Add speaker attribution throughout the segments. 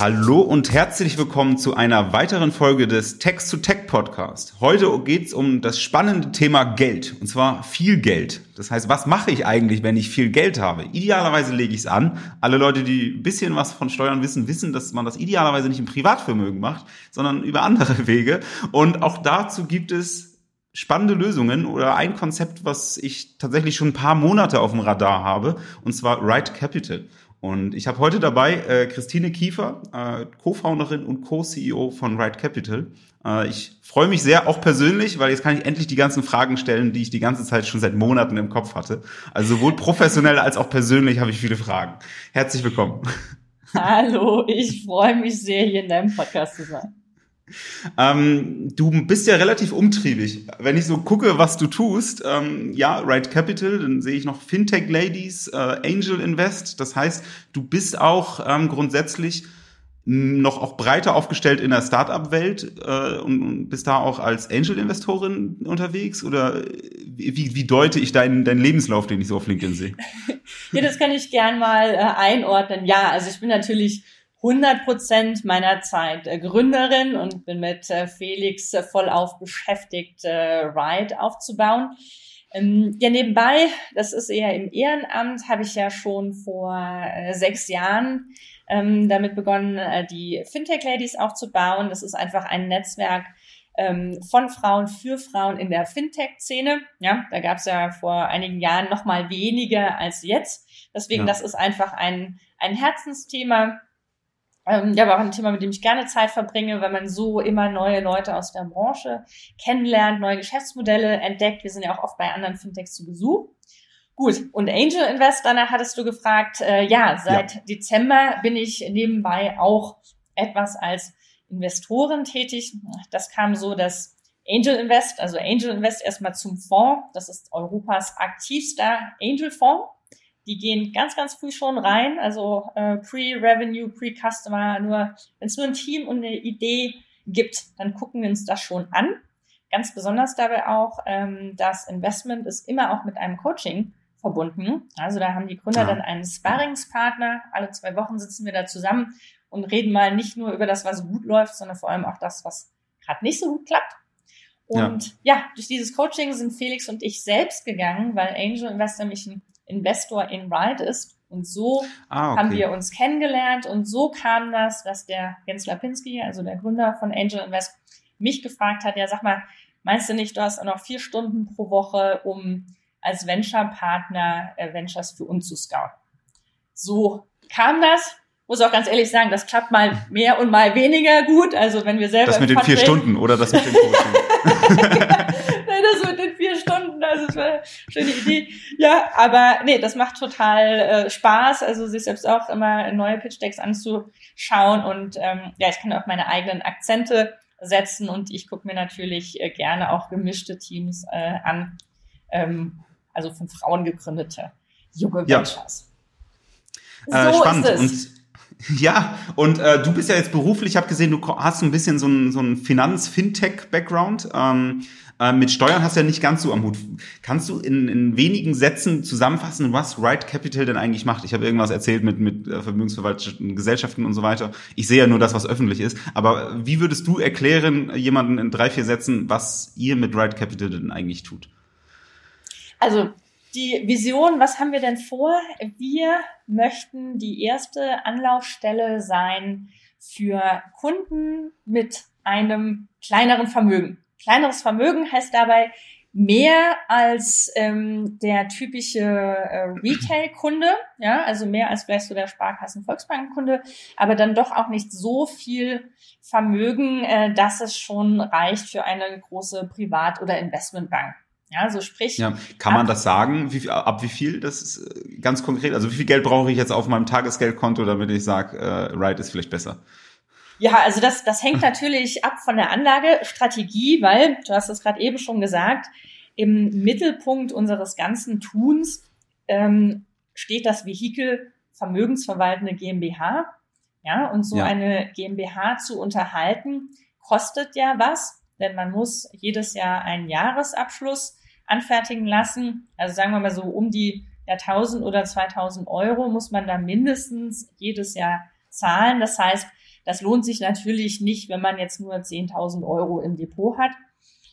Speaker 1: Hallo und herzlich willkommen zu einer weiteren Folge des Text to Tech Podcast. Heute geht es um das spannende Thema Geld und zwar viel Geld. Das heißt, was mache ich eigentlich, wenn ich viel Geld habe? Idealerweise lege ich es an. Alle Leute, die ein bisschen was von Steuern wissen, wissen, dass man das idealerweise nicht im Privatvermögen macht, sondern über andere Wege. Und auch dazu gibt es spannende Lösungen oder ein Konzept, was ich tatsächlich schon ein paar Monate auf dem Radar habe, und zwar Right Capital. Und ich habe heute dabei äh, Christine Kiefer, äh, Co-Founderin und Co-CEO von Right Capital. Äh, ich freue mich sehr, auch persönlich, weil jetzt kann ich endlich die ganzen Fragen stellen, die ich die ganze Zeit schon seit Monaten im Kopf hatte. Also sowohl professionell als auch persönlich habe ich viele Fragen. Herzlich willkommen.
Speaker 2: Hallo, ich freue mich sehr, hier in deinem Podcast zu sein.
Speaker 1: Ähm, du bist ja relativ umtriebig. Wenn ich so gucke, was du tust, ähm, ja, Right Capital, dann sehe ich noch Fintech Ladies, äh, Angel Invest. Das heißt, du bist auch ähm, grundsätzlich noch auch breiter aufgestellt in der Startup-Welt äh, und, bist da auch als Angel-Investorin unterwegs? Oder wie, wie deute ich deinen, deinen Lebenslauf, den ich so auf LinkedIn sehe?
Speaker 2: ja, das kann ich gern mal äh, einordnen. Ja, also ich bin natürlich 100 Prozent meiner Zeit äh, Gründerin und bin mit äh, Felix äh, vollauf beschäftigt, Ride aufzubauen. Ähm, ja, nebenbei, das ist eher im Ehrenamt, habe ich ja schon vor sechs Jahren ähm, damit begonnen, die Fintech Ladies aufzubauen. Das ist einfach ein Netzwerk ähm, von Frauen für Frauen in der Fintech-Szene. Ja, da gab es ja vor einigen Jahren noch mal weniger als jetzt. Deswegen, ja. das ist einfach ein, ein Herzensthema ähm, ja, aber auch ein Thema, mit dem ich gerne Zeit verbringe, weil man so immer neue Leute aus der Branche kennenlernt, neue Geschäftsmodelle entdeckt. Wir sind ja auch oft bei anderen Fintechs zu Besuch. Gut, und Angel Invest, danach hattest du gefragt, äh, ja, seit ja. Dezember bin ich nebenbei auch etwas als Investoren tätig. Das kam so, dass Angel Invest, also Angel Invest erstmal zum Fonds, das ist Europas aktivster Angel Fonds die gehen ganz, ganz früh schon rein, also äh, Pre-Revenue, Pre-Customer, nur wenn es nur ein Team und eine Idee gibt, dann gucken wir uns das schon an. Ganz besonders dabei auch, ähm, das Investment ist immer auch mit einem Coaching verbunden. Also da haben die Gründer ja. dann einen Sparringspartner. Alle zwei Wochen sitzen wir da zusammen und reden mal nicht nur über das, was gut läuft, sondern vor allem auch das, was gerade nicht so gut klappt. Und ja. ja. durch dieses Coaching sind Felix und ich selbst gegangen, weil Angel Investor mich ein Investor in Ride ist. Und so ah, okay. haben wir uns kennengelernt und so kam das, dass der Jens Lapinski, also der Gründer von Angel Invest, mich gefragt hat, ja sag mal, meinst du nicht, du hast auch noch vier Stunden pro Woche, um als Venture-Partner äh, Ventures für uns zu scouten? So kam das. Muss auch ganz ehrlich sagen, das klappt mal mehr und mal weniger gut. Also wenn wir selber.
Speaker 1: Das mit den vier Stunden oder das mit dem Coaching?
Speaker 2: also es war eine schöne Idee. Ja, aber nee, das macht total äh, Spaß, also sich selbst auch immer neue Pitch-Decks anzuschauen und ähm, ja, ich kann auch meine eigenen Akzente setzen und ich gucke mir natürlich äh, gerne auch gemischte Teams äh, an, ähm, also von Frauen gegründete junge Ventures.
Speaker 1: Ja. Äh, so spannend. ist es. Und ja, und äh, du bist ja jetzt beruflich, ich habe gesehen, du hast ein bisschen so ein, so ein Finanz-Fintech-Background. Ähm, äh, mit Steuern hast du ja nicht ganz so am Hut. Kannst du in, in wenigen Sätzen zusammenfassen, was Right Capital denn eigentlich macht? Ich habe irgendwas erzählt mit, mit äh, vermögensverwalteten Gesellschaften und so weiter. Ich sehe ja nur das, was öffentlich ist. Aber wie würdest du erklären, jemanden in drei, vier Sätzen, was ihr mit Right Capital denn eigentlich tut?
Speaker 2: Also die Vision, was haben wir denn vor? Wir möchten die erste Anlaufstelle sein für Kunden mit einem kleineren Vermögen. Kleineres Vermögen heißt dabei mehr als ähm, der typische äh, Retail-Kunde, ja, also mehr als vielleicht so der Sparkassen-Volksbanken-Kunde, aber dann doch auch nicht so viel Vermögen, äh, dass es schon reicht für eine große Privat- oder Investmentbank. Ja, so sprich. Ja,
Speaker 1: kann man das sagen? Wie, ab wie viel? Das ist äh, ganz konkret. Also wie viel Geld brauche ich jetzt auf meinem Tagesgeldkonto, damit ich sage, äh, Ride ist vielleicht besser?
Speaker 2: Ja, also das, das hängt natürlich ab von der Anlagestrategie, weil, du hast es gerade eben schon gesagt, im Mittelpunkt unseres ganzen Tuns ähm, steht das Vehikel vermögensverwaltende GmbH. Ja, und so ja. eine GmbH zu unterhalten, kostet ja was, denn man muss jedes Jahr einen Jahresabschluss anfertigen lassen. Also sagen wir mal so um die ja, 1000 oder 2000 Euro muss man da mindestens jedes Jahr zahlen. Das heißt, Das lohnt sich natürlich nicht, wenn man jetzt nur 10.000 Euro im Depot hat.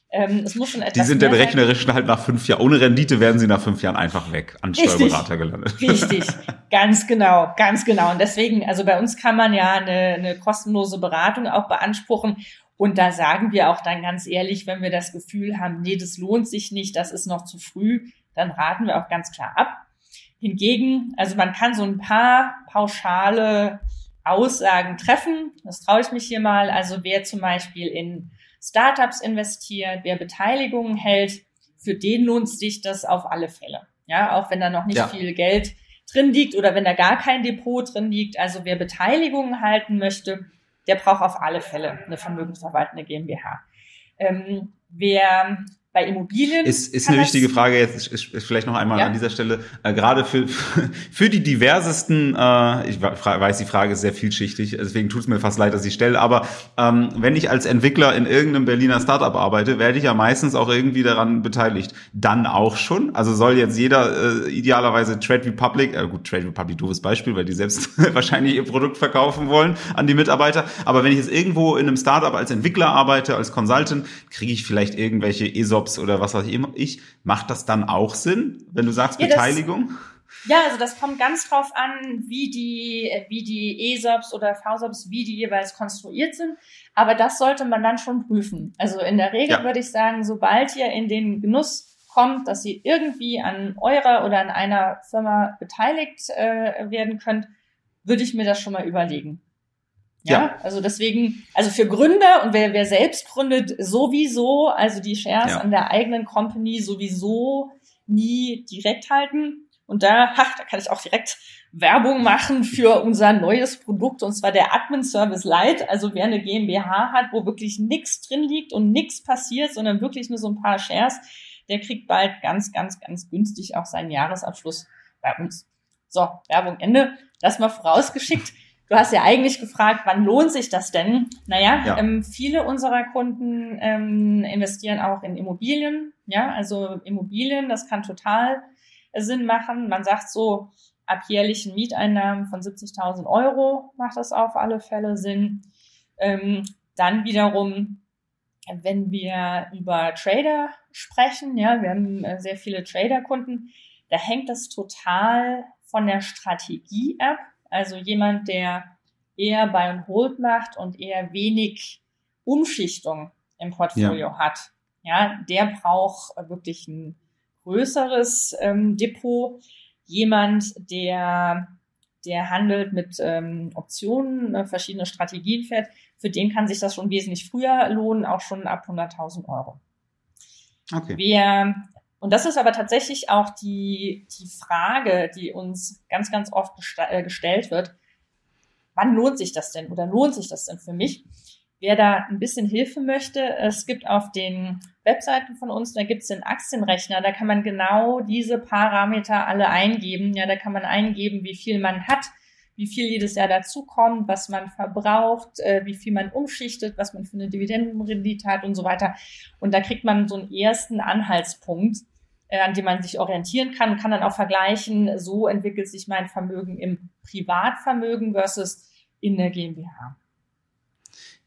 Speaker 2: Ähm, es muss schon etwas
Speaker 1: Die sind der berechnerischen halt nach fünf Jahren. Ohne Rendite werden sie nach fünf Jahren einfach weg, an Steuerberater gelandet.
Speaker 2: Richtig, ganz genau, ganz genau. Und deswegen, also bei uns kann man ja eine, eine kostenlose Beratung auch beanspruchen. Und da sagen wir auch dann ganz ehrlich, wenn wir das Gefühl haben, nee, das lohnt sich nicht, das ist noch zu früh, dann raten wir auch ganz klar ab. Hingegen, also man kann so ein paar pauschale Aussagen treffen. Das traue ich mich hier mal. Also wer zum Beispiel in Startups investiert, wer Beteiligungen hält, für den lohnt sich das auf alle Fälle. Ja, auch wenn da noch nicht ja. viel Geld drin liegt oder wenn da gar kein Depot drin liegt. Also wer Beteiligungen halten möchte, der braucht auf alle Fälle eine vermögensverwaltende GmbH. Ähm, wer bei Immobilien.
Speaker 1: Ist, ist eine wichtige Frage jetzt, ist, ist vielleicht noch einmal ja. an dieser Stelle, äh, gerade für, für die diversesten, äh, ich weiß, die Frage ist sehr vielschichtig, deswegen tut es mir fast leid, dass ich stelle, aber ähm, wenn ich als Entwickler in irgendeinem Berliner Startup arbeite, werde ich ja meistens auch irgendwie daran beteiligt. Dann auch schon, also soll jetzt jeder äh, idealerweise Trade Republic, äh, gut, Trade Republic, doofes Beispiel, weil die selbst wahrscheinlich ihr Produkt verkaufen wollen an die Mitarbeiter, aber wenn ich jetzt irgendwo in einem Startup als Entwickler arbeite, als Consultant, kriege ich vielleicht irgendwelche ESOP Jobs oder was weiß ich, macht das dann auch Sinn, wenn du sagst ja, Beteiligung?
Speaker 2: Das, ja, also das kommt ganz drauf an, wie die, wie die ESOPs oder VSOPs, wie die jeweils konstruiert sind. Aber das sollte man dann schon prüfen. Also in der Regel ja. würde ich sagen, sobald ihr in den Genuss kommt, dass ihr irgendwie an eurer oder an einer Firma beteiligt äh, werden könnt, würde ich mir das schon mal überlegen. Ja, ja, also deswegen, also für Gründer und wer, wer selbst gründet, sowieso, also die Shares ja. an der eigenen Company sowieso nie direkt halten. Und da, ach, da kann ich auch direkt Werbung machen für unser neues Produkt, und zwar der Admin Service Lite. Also wer eine GmbH hat, wo wirklich nichts drin liegt und nichts passiert, sondern wirklich nur so ein paar Shares, der kriegt bald ganz, ganz, ganz günstig auch seinen Jahresabschluss bei uns. So, Werbung Ende. Das mal vorausgeschickt. Du hast ja eigentlich gefragt, wann lohnt sich das denn? Naja, ja. ähm, viele unserer Kunden ähm, investieren auch in Immobilien. Ja, also Immobilien, das kann total äh, Sinn machen. Man sagt so, ab jährlichen Mieteinnahmen von 70.000 Euro macht das auf alle Fälle Sinn. Ähm, dann wiederum, wenn wir über Trader sprechen, ja, wir haben äh, sehr viele Trader-Kunden, da hängt das total von der Strategie ab. Also jemand, der eher Buy and Hold macht und eher wenig Umschichtung im Portfolio ja. hat. Ja, der braucht wirklich ein größeres ähm, Depot. Jemand, der, der handelt mit ähm, Optionen, äh, verschiedene Strategien fährt, für den kann sich das schon wesentlich früher lohnen, auch schon ab 100.000 Euro. Okay. Wer und das ist aber tatsächlich auch die, die Frage, die uns ganz, ganz oft äh, gestellt wird. Wann lohnt sich das denn oder lohnt sich das denn für mich? Wer da ein bisschen Hilfe möchte, es gibt auf den Webseiten von uns, da gibt es den Aktienrechner, da kann man genau diese Parameter alle eingeben. Ja, da kann man eingeben, wie viel man hat, wie viel jedes Jahr dazukommt, was man verbraucht, äh, wie viel man umschichtet, was man für eine Dividendenrendite hat und so weiter. Und da kriegt man so einen ersten Anhaltspunkt, äh, an dem man sich orientieren kann, kann dann auch vergleichen, so entwickelt sich mein Vermögen im Privatvermögen versus in der GmbH.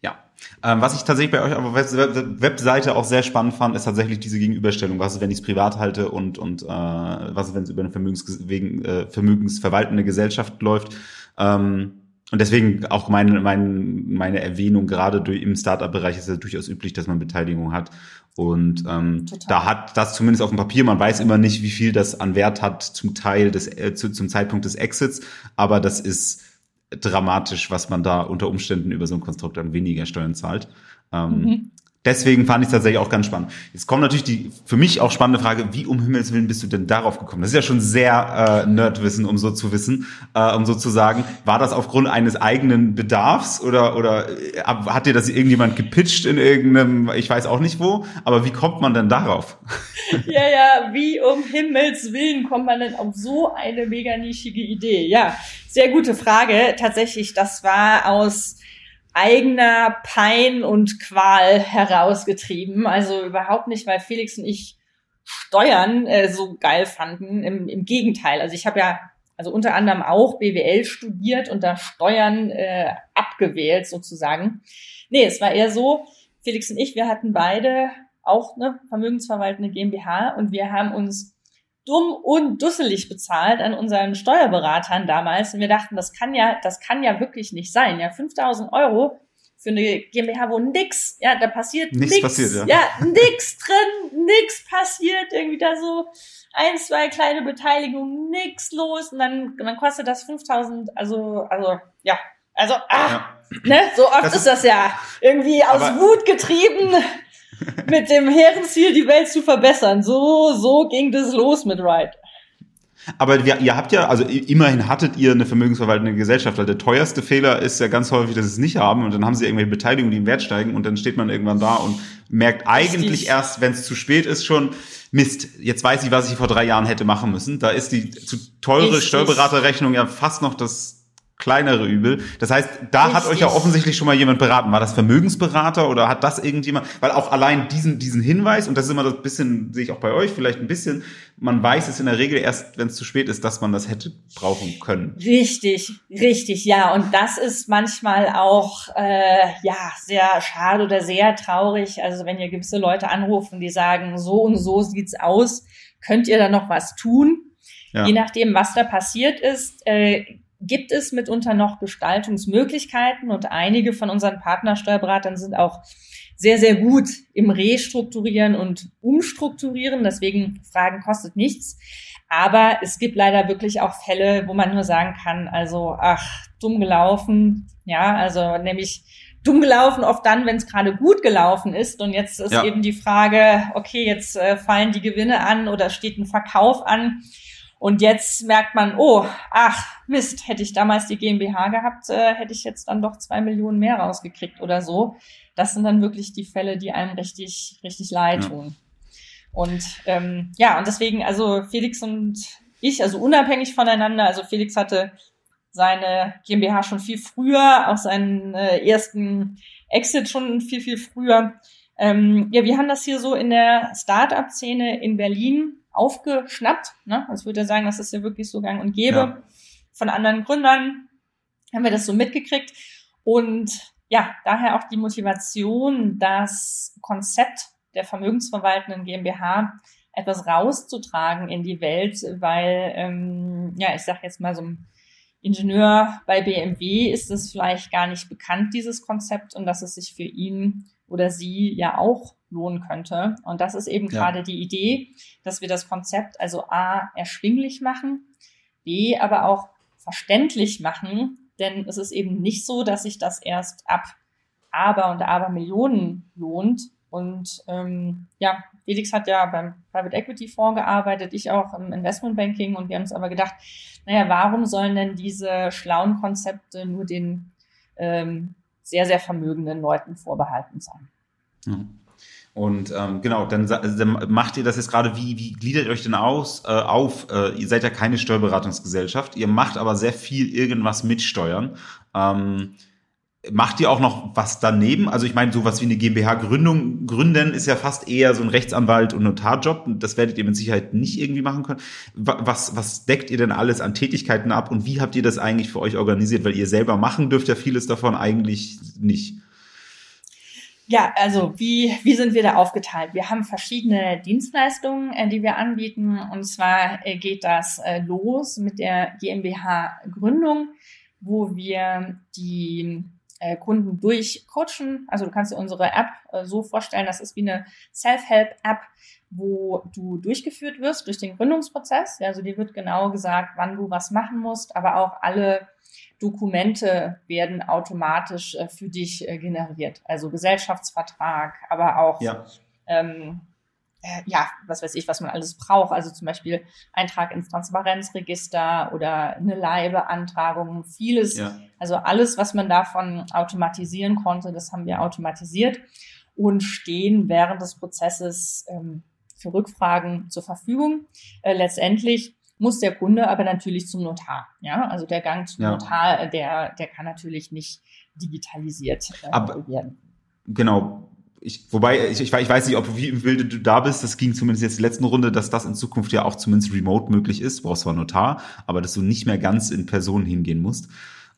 Speaker 1: Ja, ähm, was ich tatsächlich bei euch auf der Webseite auch sehr spannend fand, ist tatsächlich diese Gegenüberstellung. Was ist, wenn ich es privat halte und, und äh, was ist, wenn es über eine Vermögens wegen, äh, vermögensverwaltende Gesellschaft läuft. Ähm, und deswegen auch meine, meine, meine Erwähnung, gerade durch, im Startup-Bereich ist es ja durchaus üblich, dass man Beteiligung hat. Und ähm, da hat das zumindest auf dem Papier, man weiß immer nicht, wie viel das an Wert hat zum Teil des, äh, zu, zum Zeitpunkt des Exits, aber das ist dramatisch, was man da unter Umständen über so ein Konstrukt dann weniger Steuern zahlt. Ähm, mhm. Deswegen fand ich es tatsächlich auch ganz spannend. Jetzt kommt natürlich die für mich auch spannende Frage, wie um Himmels Willen bist du denn darauf gekommen? Das ist ja schon sehr äh, Nerdwissen, um so zu wissen, äh, um so zu sagen. War das aufgrund eines eigenen Bedarfs oder, oder äh, hat dir das irgendjemand gepitcht in irgendeinem, ich weiß auch nicht wo, aber wie kommt man denn darauf?
Speaker 2: Ja, ja, wie um Himmels Willen kommt man denn auf so eine mega nischige Idee? Ja, sehr gute Frage. Tatsächlich, das war aus eigener Pein und Qual herausgetrieben. Also überhaupt nicht, weil Felix und ich Steuern äh, so geil fanden. Im, im Gegenteil. Also ich habe ja also unter anderem auch BWL studiert und da Steuern äh, abgewählt sozusagen. Nee, es war eher so, Felix und ich, wir hatten beide auch eine vermögensverwaltende GmbH und wir haben uns dumm und dusselig bezahlt an unseren Steuerberatern damals. Und wir dachten, das kann ja, das kann ja wirklich nicht sein. Ja, 5000 Euro für eine GmbH, wo nix, ja, da passiert
Speaker 1: nichts.
Speaker 2: Nix,
Speaker 1: passiert,
Speaker 2: ja. ja, nix drin, nix passiert, irgendwie da so ein, zwei kleine Beteiligungen, nix los und dann, dann kostet das 5000, also, also, ja, also, ah, ja. ne, so oft das ist, ist das ja irgendwie aus Wut getrieben mit dem Herrenziel, die Welt zu verbessern. So, so ging das los mit Wright.
Speaker 1: Aber wir, ihr habt ja, also immerhin hattet ihr eine vermögensverwaltende Gesellschaft, weil der teuerste Fehler ist ja ganz häufig, dass sie es nicht haben und dann haben sie irgendwelche Beteiligungen, die im Wert steigen und dann steht man irgendwann da und merkt eigentlich Richtig. erst, wenn es zu spät ist, schon, Mist, jetzt weiß ich, was ich vor drei Jahren hätte machen müssen. Da ist die zu teure. Steuerberaterrechnung ja fast noch das kleinere Übel. Das heißt, da Richtig. hat euch ja offensichtlich schon mal jemand beraten. War das Vermögensberater oder hat das irgendjemand? Weil auch allein diesen, diesen Hinweis, und das ist immer das bisschen, sehe ich auch bei euch vielleicht ein bisschen, man weiß es in der Regel erst, wenn es zu spät ist, dass man das hätte brauchen können.
Speaker 2: Richtig, richtig, ja. Und das ist manchmal auch äh, ja sehr schade oder sehr traurig. Also wenn ihr gewisse Leute anrufen, die sagen, so und so sieht's aus, könnt ihr da noch was tun? Ja. Je nachdem, was da passiert ist, äh, gibt es mitunter noch Gestaltungsmöglichkeiten und einige von unseren Partnersteuerberatern sind auch sehr, sehr gut im Restrukturieren und Umstrukturieren. Deswegen Fragen kostet nichts. Aber es gibt leider wirklich auch Fälle, wo man nur sagen kann, also, ach, dumm gelaufen. Ja, also nämlich dumm gelaufen oft dann, wenn es gerade gut gelaufen ist. Und jetzt ist ja. eben die Frage, okay, jetzt äh, fallen die Gewinne an oder steht ein Verkauf an. Und jetzt merkt man, oh, ach, Mist, hätte ich damals die GmbH gehabt, äh, hätte ich jetzt dann doch zwei Millionen mehr rausgekriegt oder so. Das sind dann wirklich die Fälle, die einem richtig, richtig leid tun. Ja. Und ähm, ja, und deswegen, also Felix und ich, also unabhängig voneinander, also Felix hatte seine GmbH schon viel früher, auch seinen äh, ersten Exit schon viel, viel früher. Ähm, ja, wir haben das hier so in der Startup-Szene in Berlin aufgeschnappt. Ne? Also würde sagen, das ist ja wirklich so gang und gäbe. Ja. Von anderen Gründern haben wir das so mitgekriegt. Und ja, daher auch die Motivation, das Konzept der vermögensverwaltenden GmbH etwas rauszutragen in die Welt, weil, ähm, ja, ich sage jetzt mal so ein Ingenieur bei BMW ist es vielleicht gar nicht bekannt, dieses Konzept, und dass es sich für ihn oder sie ja auch lohnen könnte. Und das ist eben ja. gerade die Idee, dass wir das Konzept also A erschwinglich machen, B aber auch verständlich machen, denn es ist eben nicht so, dass sich das erst ab aber und aber Millionen lohnt. Und ähm, ja, Felix hat ja beim Private Equity Fonds gearbeitet, ich auch im Investment Banking und wir haben uns aber gedacht, naja, warum sollen denn diese schlauen Konzepte nur den ähm, sehr, sehr vermögenden Leuten vorbehalten sein?
Speaker 1: Mhm. Und ähm, genau, dann, dann macht ihr das jetzt gerade, wie, wie gliedert ihr euch denn aus, äh, auf? Äh, ihr seid ja keine Steuerberatungsgesellschaft, ihr macht aber sehr viel irgendwas mit Steuern. Ähm, macht ihr auch noch was daneben? Also ich meine, sowas wie eine GmbH-Gründung gründen ist ja fast eher so ein Rechtsanwalt- und Notarjob. Das werdet ihr mit Sicherheit nicht irgendwie machen können. Was, was deckt ihr denn alles an Tätigkeiten ab und wie habt ihr das eigentlich für euch organisiert? Weil ihr selber machen dürft ja vieles davon eigentlich nicht.
Speaker 2: Ja, also wie, wie sind wir da aufgeteilt? Wir haben verschiedene Dienstleistungen, äh, die wir anbieten. Und zwar äh, geht das äh, los mit der GmbH-Gründung, wo wir die Kunden durchcoachen. Also du kannst dir unsere App so vorstellen, das ist wie eine Self-Help-App, wo du durchgeführt wirst durch den Gründungsprozess. Also dir wird genau gesagt, wann du was machen musst, aber auch alle Dokumente werden automatisch äh, für dich äh, generiert. Also Gesellschaftsvertrag, aber auch ja. Ähm, äh, ja, was weiß ich, was man alles braucht. Also zum Beispiel Eintrag ins Transparenzregister oder eine Leihbeantragung, vieles. Ja. Also alles, was man davon automatisieren konnte, das haben wir automatisiert und stehen während des Prozesses ähm, für Rückfragen zur Verfügung. Äh, letztendlich muss der Kunde aber natürlich zum Notar. Ja, also der Gang zum ja. Notar, äh, der, der kann natürlich nicht digitalisiert
Speaker 1: äh, werden. Genau. ich, wobei, ich, ich, weiß nicht, ob wie im Bilde du da bist, das ging zumindest jetzt in der letzten Runde, dass das in Zukunft ja auch zumindest remote möglich ist, brauchst zwar Notar, aber dass du nicht mehr ganz in Person hingehen musst.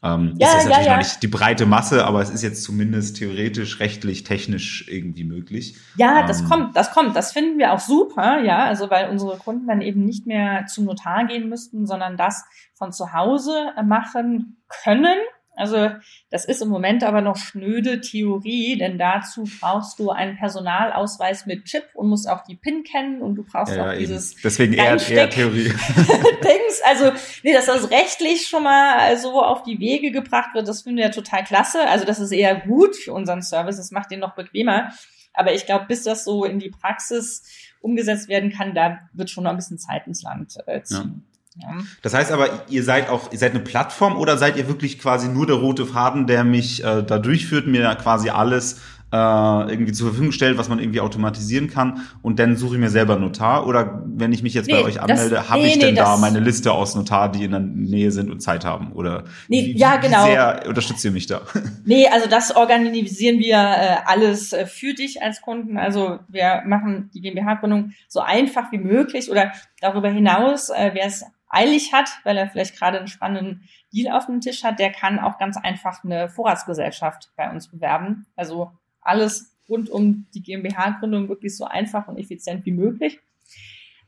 Speaker 1: Ähm, ja, ist jetzt ja, natürlich ja. noch nicht die breite Masse, aber es ist jetzt zumindest theoretisch, rechtlich, technisch irgendwie möglich.
Speaker 2: Ja, das ähm, kommt, das kommt. Das finden wir auch super, ja, also weil unsere Kunden dann eben nicht mehr zum Notar gehen müssten, sondern das von zu Hause machen können also das ist im Moment aber noch schnöde Theorie, denn dazu brauchst du einen Personalausweis mit Chip und musst auch die PIN kennen und du brauchst ja, auch ja, dieses
Speaker 1: deswegen eher, eher Theorie.
Speaker 2: Dings, also nee, dass das rechtlich schon mal so auf die Wege gebracht wird, das finden wir ja total klasse. Also das ist eher gut für unseren Service, das macht den noch bequemer. Aber ich glaube, bis das so in die Praxis umgesetzt werden kann, da wird schon noch ein bisschen Zeit ins Land äh, ziehen. Ja.
Speaker 1: Ja. Das heißt aber, ihr seid auch, ihr seid eine Plattform oder seid ihr wirklich quasi nur der rote Faden, der mich äh, da durchführt, mir quasi alles äh, irgendwie zur Verfügung stellt, was man irgendwie automatisieren kann und dann suche ich mir selber Notar oder wenn ich mich jetzt nee, bei euch anmelde, habe nee, ich denn nee, da meine Liste aus Notar, die in der Nähe sind und Zeit haben oder
Speaker 2: nee, wie, ja, genau.
Speaker 1: wie sehr unterstützt ihr mich da?
Speaker 2: Nee, also das organisieren wir äh, alles äh, für dich als Kunden. Also wir machen die GmbH-Gründung so einfach wie möglich oder darüber hinaus, äh, wer es eilig hat, weil er vielleicht gerade einen spannenden Deal auf dem Tisch hat, der kann auch ganz einfach eine Vorratsgesellschaft bei uns bewerben. Also alles rund um die GmbH-Gründung wirklich so einfach und effizient wie möglich.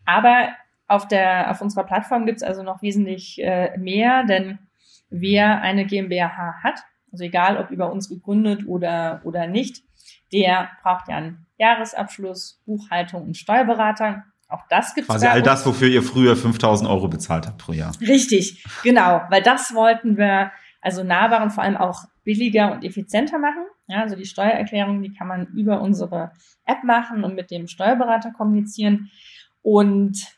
Speaker 2: Aber auf der, auf unserer Plattform gibt es also noch wesentlich äh, mehr, denn wer eine GmbH hat, also egal ob über uns gegründet oder, oder nicht, der braucht ja einen Jahresabschluss, Buchhaltung und Steuerberater. Auch das gibt
Speaker 1: es. Quasi all das, wofür ihr früher 5000 Euro bezahlt habt pro Jahr.
Speaker 2: Richtig, genau, weil das wollten wir also nahbar und vor allem auch billiger und effizienter machen. Ja, also die Steuererklärung, die kann man über unsere App machen und mit dem Steuerberater kommunizieren. Und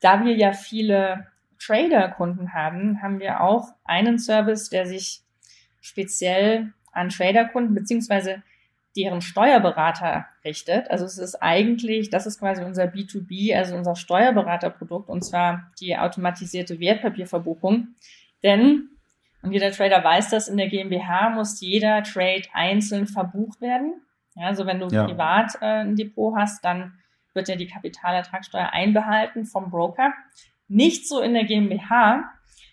Speaker 2: da wir ja viele Trader-Kunden haben, haben wir auch einen Service, der sich speziell an Trader-Kunden beziehungsweise deren Steuerberater richtet. Also es ist eigentlich, das ist quasi unser B2B, also unser Steuerberaterprodukt, und zwar die automatisierte Wertpapierverbuchung. Denn, und jeder Trader weiß das, in der GmbH muss jeder Trade einzeln verbucht werden. Ja, also wenn du ja. privat äh, ein Depot hast, dann wird ja die Kapitalertragssteuer einbehalten vom Broker. Nicht so in der GmbH.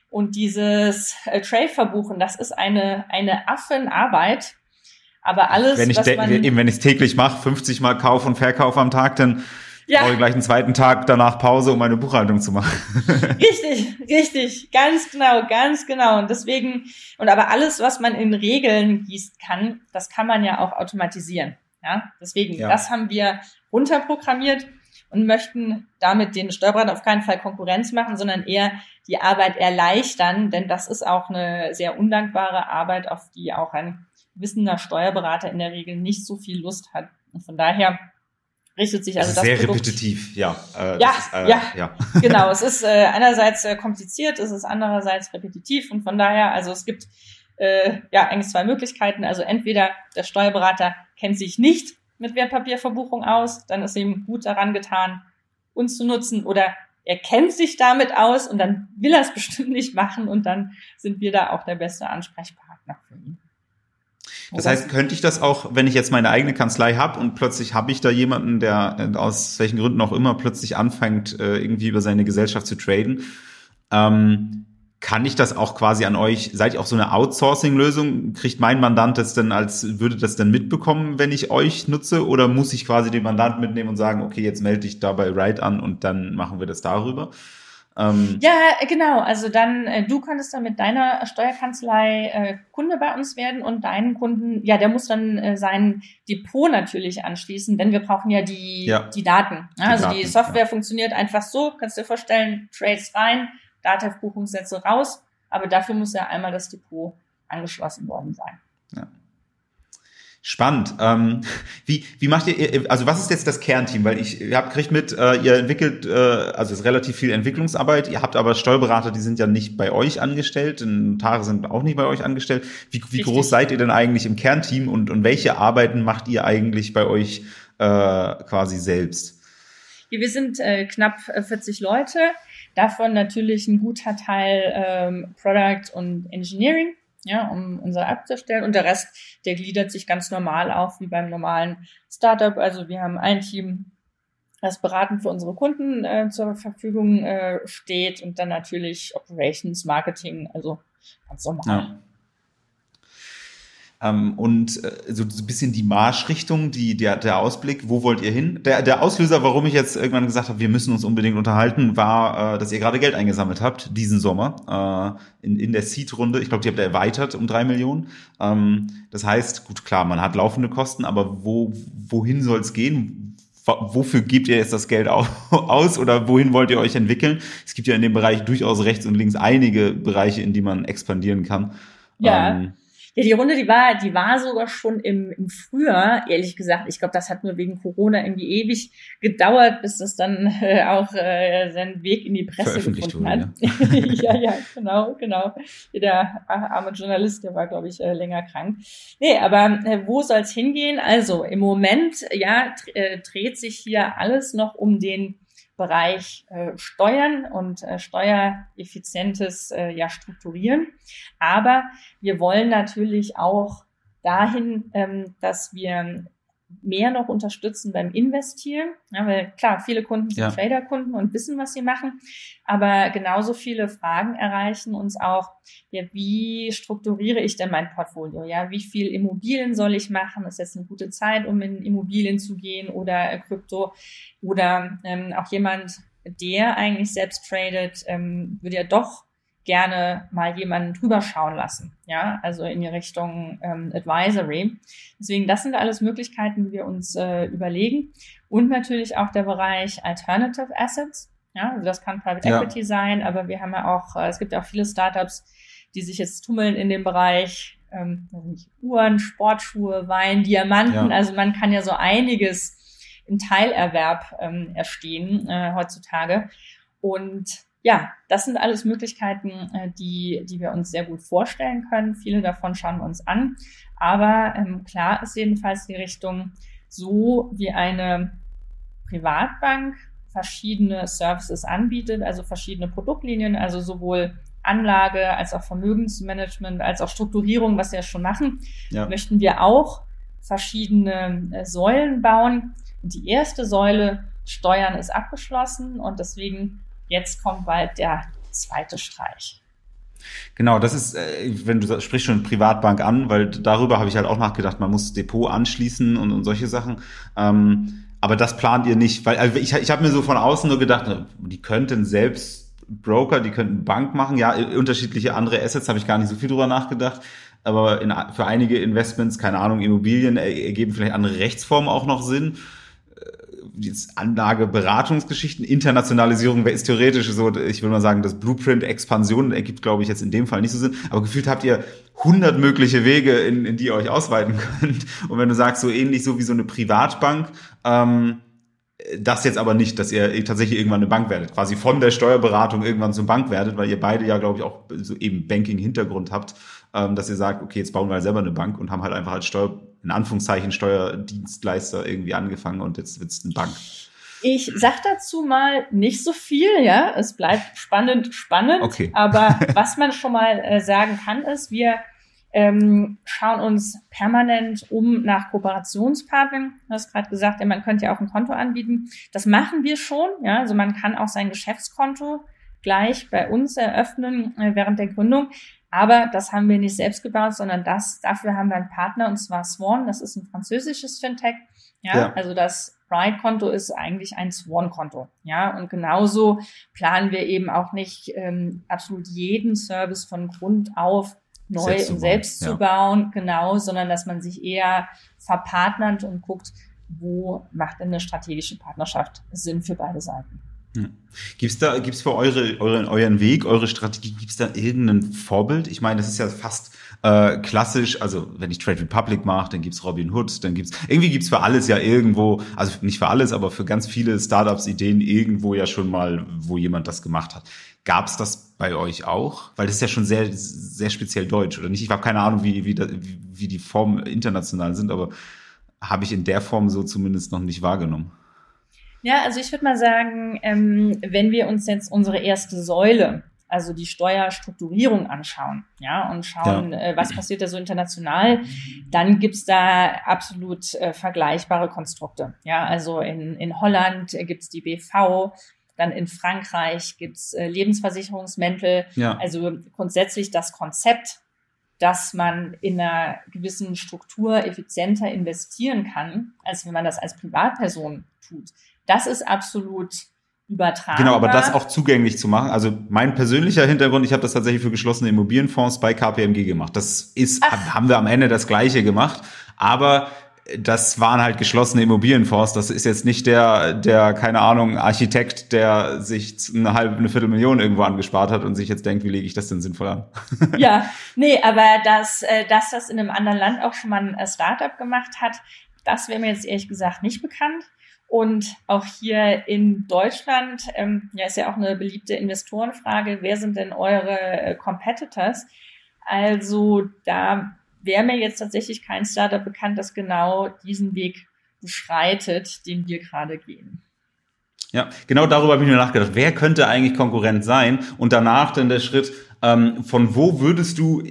Speaker 2: Und dieses äh, Trade-Verbuchen, das ist eine, eine Affenarbeit, aber alles,
Speaker 1: wenn ich man eben wenn ich es täglich mache, 50 Mal Kauf und Verkauf am Tag, dann ja. brauche ich gleich einen zweiten Tag danach Pause, um meine Buchhaltung zu machen.
Speaker 2: richtig, richtig, ganz genau, ganz genau. Und deswegen, und aber alles, was man in Regeln gießt kann, das kann man ja auch automatisieren. Ja, deswegen, ja. das haben wir runterprogrammiert und möchten damit den Steuerberater auf keinen Fall Konkurrenz machen, sondern eher die Arbeit erleichtern, denn das ist auch eine sehr undankbare Arbeit, auf die auch ein wissender Steuerberater in der Regel nicht so viel Lust hat. Und von daher richtet sich also das,
Speaker 1: das sehr Produkt, repetitiv, ja.
Speaker 2: Äh, ja, ist, äh, ja, ja, genau. Es ist äh, einerseits äh, kompliziert, es ist andererseits repetitiv und von daher, also es gibt äh, ja eigentlich zwei Möglichkeiten. Also entweder der Steuerberater kennt sich nicht mit Wertpapierverbuchung aus, dann ist ihm gut daran getan, uns zu nutzen, oder er kennt sich damit aus und dann will er es bestimmt nicht machen und dann sind wir da auch der beste Ansprechpartner für ihn.
Speaker 1: Das heißt, könnte ich das auch, wenn ich jetzt meine eigene Kanzlei habe und plötzlich habe ich da jemanden, der äh, aus welchen Gründen auch immer plötzlich anfängt, äh, irgendwie über seine Gesellschaft zu traden, ähm, kann ich das auch quasi an euch, seid ihr auch so eine Outsourcing-Lösung? Kriegt mein Mandant das denn als, würde das denn mitbekommen, wenn ich euch nutze? Oder muss ich quasi den Mandant mitnehmen und sagen, okay, jetzt melde dich da bei Ride an und dann machen wir das darüber?
Speaker 2: Ähm, ja, genau. Also dann, äh, du könntest dann mit deiner Steuerkanzlei äh, Kunde bei uns werden und deinen Kunden, ja, der muss dann äh, sein Depot natürlich anschließen, denn wir brauchen ja die, ja. die Daten. Ja, die also Daten, die Software ja. funktioniert einfach so, kannst du dir vorstellen, Trades rein, Datev-Buchungssätze raus, aber dafür muss ja einmal das Depot angeschlossen worden sein. Ja.
Speaker 1: Spannend. Ähm, wie, wie macht ihr, also was ist jetzt das Kernteam? Weil ich, ihr habt kriegt mit, äh, ihr entwickelt, äh, also es ist relativ viel Entwicklungsarbeit, ihr habt aber Steuerberater, die sind ja nicht bei euch angestellt, Notare sind auch nicht bei euch angestellt. Wie, wie groß seid ihr denn eigentlich im Kernteam und, und welche Arbeiten macht ihr eigentlich bei euch äh, quasi selbst?
Speaker 2: Wir sind äh, knapp 40 äh, Leute, davon natürlich ein guter Teil ähm, Product und Engineering. Ja, um unser App zu stellen. Und der Rest, der gliedert sich ganz normal auf wie beim normalen Startup. Also wir haben ein Team, das beratend für unsere Kunden äh, zur Verfügung äh, steht und dann natürlich Operations, Marketing, also ganz normal. Ja.
Speaker 1: Ähm, und äh, so, so ein bisschen die Marschrichtung, die, der, der Ausblick, wo wollt ihr hin? Der, der Auslöser, warum ich jetzt irgendwann gesagt habe, wir müssen uns unbedingt unterhalten, war, äh, dass ihr gerade Geld eingesammelt habt, diesen Sommer, äh, in, in der Seed-Runde. Ich glaube, die habt ihr erweitert um drei Millionen. Ähm, das heißt, gut, klar, man hat laufende Kosten, aber wo, wohin soll es gehen? wofür gebt ihr jetzt das Geld aus oder wohin wollt ihr euch entwickeln? Es gibt ja in dem Bereich durchaus rechts und links einige Bereiche, in die man expandieren kann.
Speaker 2: Ja. Ähm, ja, die Runde, die war, die war sogar schon im, im Frühjahr, ehrlich gesagt. Ich glaube, das hat nur wegen Corona irgendwie ewig gedauert, bis das dann äh, auch äh, seinen Weg in die Presse gefunden hat. Ja. ja, ja, genau, genau. Der arme Journalist, der war, glaube ich, äh, länger krank. Nee, aber äh, wo soll es hingehen? Also im Moment, ja, äh, dreht sich hier alles noch um den Bereich äh, Steuern und äh, steuereffizientes äh, ja, Strukturieren. Aber wir wollen natürlich auch dahin, ähm, dass wir mehr noch unterstützen beim Investieren. Ja, weil klar, viele Kunden sind ja. Trader-Kunden und wissen, was sie machen. Aber genauso viele Fragen erreichen uns auch, ja, wie strukturiere ich denn mein Portfolio? Ja, wie viel Immobilien soll ich machen? Ist jetzt eine gute Zeit, um in Immobilien zu gehen oder äh, Krypto? Oder ähm, auch jemand, der eigentlich selbst tradet, ähm, würde ja doch gerne mal jemanden drüber schauen lassen, ja, also in die Richtung ähm, Advisory. Deswegen, das sind alles Möglichkeiten, die wir uns äh, überlegen. Und natürlich auch der Bereich Alternative Assets. Ja, also das kann Private ja. Equity sein, aber wir haben ja auch, äh, es gibt ja auch viele Startups, die sich jetzt tummeln in dem Bereich ähm, Uhren, Sportschuhe, Wein, Diamanten. Ja. Also man kann ja so einiges im Teilerwerb ähm, erstehen äh, heutzutage. Und ja, das sind alles Möglichkeiten, äh, die, die wir uns sehr gut vorstellen können. Viele davon schauen wir uns an. Aber ähm, klar ist jedenfalls die Richtung, so wie eine Privatbank verschiedene Services anbietet, also verschiedene Produktlinien, also sowohl Anlage als auch Vermögensmanagement, als auch Strukturierung, was wir schon machen, ja. möchten wir auch verschiedene äh, Säulen bauen. Und die erste Säule Steuern ist abgeschlossen und deswegen jetzt kommt bald der zweite Streich.
Speaker 1: Genau, das ist, äh, wenn du sprichst schon Privatbank an, weil darüber habe ich halt auch nachgedacht, man muss Depot anschließen und, und solche Sachen. Ähm, aber das plant ihr nicht, weil also ich, ich habe mir so von außen nur gedacht, die könnten selbst Broker, die könnten Bank machen, ja, unterschiedliche andere Assets, habe ich gar nicht so viel drüber nachgedacht. Aber in, für einige Investments, keine Ahnung, Immobilien ergeben vielleicht andere Rechtsformen auch noch Sinn jetzt Anlageberatungsgeschichten, Internationalisierung wäre ist theoretisch so, ich würde mal sagen, das Blueprint Expansion ergibt, glaube ich, jetzt in dem Fall nicht so Sinn. Aber gefühlt habt ihr hundert mögliche Wege, in, in die ihr euch ausweiten könnt. Und wenn du sagst, so ähnlich so wie so eine Privatbank, ähm, das jetzt aber nicht, dass ihr tatsächlich irgendwann eine Bank werdet, quasi von der Steuerberatung irgendwann zur Bank werdet, weil ihr beide ja, glaube ich, auch so eben Banking-Hintergrund habt, ähm, dass ihr sagt, okay, jetzt bauen wir halt selber eine Bank und haben halt einfach als Steuer, in Anführungszeichen, Steuerdienstleister irgendwie angefangen und jetzt wird's eine Bank.
Speaker 2: Ich sag dazu mal nicht so viel, ja. Es bleibt spannend, spannend. Okay. Aber was man schon mal äh, sagen kann, ist, wir ähm, schauen uns permanent um nach Kooperationspartnern. Du hast gerade gesagt, ja, man könnte ja auch ein Konto anbieten. Das machen wir schon. Ja, also man kann auch sein Geschäftskonto gleich bei uns eröffnen äh, während der Gründung. Aber das haben wir nicht selbst gebaut, sondern das, dafür haben wir einen Partner und zwar Swan. Das ist ein französisches Fintech. Ja, ja. also das Ride-Konto ist eigentlich ein Swan-Konto. Ja, und genauso planen wir eben auch nicht ähm, absolut jeden Service von Grund auf neu selbst und selbst zu bauen, genau, sondern dass man sich eher verpartnert und guckt, wo macht denn eine strategische Partnerschaft Sinn für beide Seiten.
Speaker 1: Ja. Gibt's da, gibt's für eure, euren, euren Weg, eure Strategie, gibt's da irgendein Vorbild? Ich meine, das ist ja fast äh, klassisch, also wenn ich Trade Republic mache, dann gibt's Robin Hood, dann gibt's, irgendwie gibt's für alles ja irgendwo, also nicht für alles, aber für ganz viele Startups Ideen irgendwo ja schon mal, wo jemand das gemacht hat. Gab's das bei euch auch? Weil das ist ja schon sehr, sehr speziell deutsch, oder nicht? Ich habe keine Ahnung, wie, wie, wie, wie die Formen international sind, aber habe ich in der Form so zumindest noch nicht wahrgenommen.
Speaker 2: Ja, also ich würde mal sagen, ähm, wenn wir uns jetzt unsere erste Säule also die Steuerstrukturierung anschauen, ja, und schauen, ja. äh, was passiert da so international, dann gibt's da absolut äh, vergleichbare Konstrukte. Ja, also in, in Holland gibt's die BV, dann in Frankreich gibt's äh, Lebensversicherungsmäntel. Ja. Also grundsätzlich das Konzept, dass man in einer gewissen Struktur effizienter investieren kann, als wenn man das als Privatperson tut. Das ist absolut übertragen.
Speaker 1: Genau, aber das auch zugänglich zu machen. Also mein persönlicher Hintergrund, ich habe das tatsächlich für geschlossene Immobilienfonds bei KPMG gemacht. Das ist, Ach. haben wir am Ende das Gleiche gemacht, aber das waren halt geschlossene Immobilienfonds. Das ist jetzt nicht der, der, keine Ahnung, Architekt, der sich eine halbe, eine Viertelmillion irgendwo angespart hat und sich jetzt denkt, wie lege ich das denn sinnvoll an?
Speaker 2: ja, nee, aber dass, äh, dass das in einem anderen Land auch schon mal ein Startup gemacht hat, das wäre mir jetzt ehrlich gesagt nicht bekannt. Und auch hier in Deutschland, ähm, ja, ist ja auch eine beliebte Investorenfrage, wer sind denn eure äh, Competitors? Also da wäre mir jetzt tatsächlich kein Startup bekannt, das genau diesen Weg beschreitet, den wir gerade gehen.
Speaker 1: Ja, genau darüber habe ich mir nachgedacht. Wer könnte eigentlich Konkurrent sein? Und danach dann der Schritt, ähm, von wo würdest du,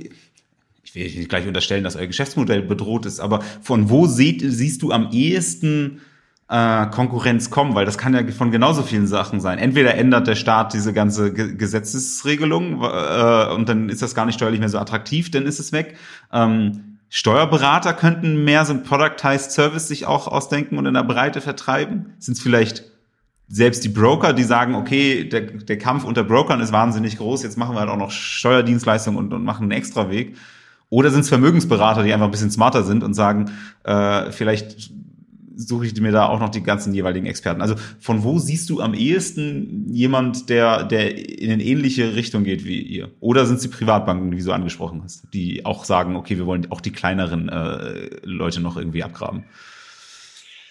Speaker 1: ich will nicht gleich unterstellen, dass euer Geschäftsmodell bedroht ist, aber von wo seht, siehst du am ehesten äh, Konkurrenz kommen, weil das kann ja von genauso vielen Sachen sein. Entweder ändert der Staat diese ganze Ge Gesetzesregelung äh, und dann ist das gar nicht steuerlich mehr so attraktiv, dann ist es weg. Ähm, Steuerberater könnten mehr so ein Productized Service sich auch ausdenken und in der Breite vertreiben. Sind es vielleicht selbst die Broker, die sagen, okay, der, der Kampf unter Brokern ist wahnsinnig groß, jetzt machen wir halt auch noch Steuerdienstleistungen und, und machen einen extra Weg. Oder sind es Vermögensberater, die einfach ein bisschen smarter sind und sagen, äh, vielleicht suche ich mir da auch noch die ganzen jeweiligen Experten. Also von wo siehst du am ehesten jemand, der, der in eine ähnliche Richtung geht wie ihr? Oder sind es die Privatbanken, wie du angesprochen hast, die auch sagen, okay, wir wollen auch die kleineren äh, Leute noch irgendwie abgraben?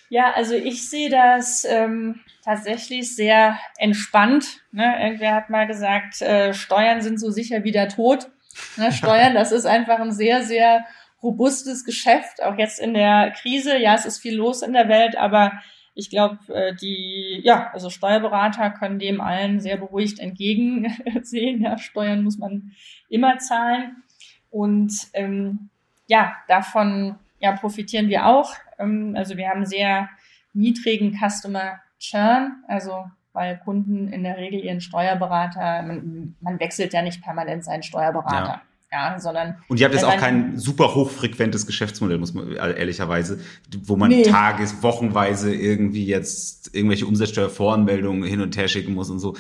Speaker 2: Ja, also ich sehe das ähm, tatsächlich sehr entspannt. Ne? Irgendwer hat mal gesagt, äh, Steuern sind so sicher wie der Tod. Ne? Steuern, das ist einfach ein sehr, sehr robustes Geschäft, auch jetzt in der Krise. Ja, es ist viel los in der Welt, aber ich glaube, äh, die, ja, also Steuerberater können dem allen sehr beruhigt entgegensehen. Ja, Steuern muss man immer zahlen. Und ähm, ja, davon ja, profitieren wir auch. Ähm, also wir haben sehr niedrigen Customer Churn, also weil Kunden in der Regel ihren Steuerberater, man, man wechselt ja nicht permanent seinen Steuerberater. Ja ja, sondern.
Speaker 1: Und ihr habt jetzt auch kein super hochfrequentes Geschäftsmodell, muss man ehrlicherweise, wo man nee. tages-, wochenweise irgendwie jetzt irgendwelche Umsatzsteuervoranmeldungen hin und her schicken muss und so.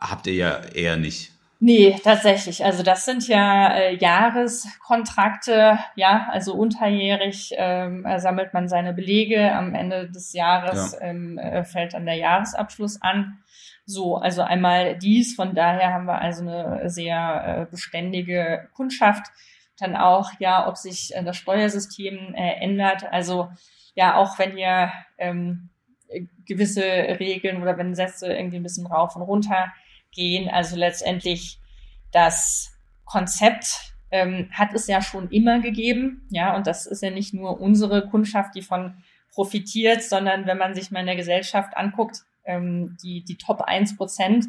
Speaker 1: Habt ihr ja eher nicht.
Speaker 2: Nee, tatsächlich. Also das sind ja äh, Jahreskontrakte, ja, also unterjährig ähm, sammelt man seine Belege, am Ende des Jahres ja. ähm, äh, fällt dann der Jahresabschluss an. So, also einmal dies, von daher haben wir also eine sehr äh, beständige Kundschaft. Dann auch, ja, ob sich äh, das Steuersystem äh, ändert. Also ja, auch wenn ihr ähm, gewisse Regeln oder wenn Sätze irgendwie ein bisschen rauf und runter gehen, also letztendlich das Konzept ähm, hat es ja schon immer gegeben, ja, und das ist ja nicht nur unsere Kundschaft, die von profitiert, sondern wenn man sich mal in der Gesellschaft anguckt, ähm, die, die Top 1 Prozent,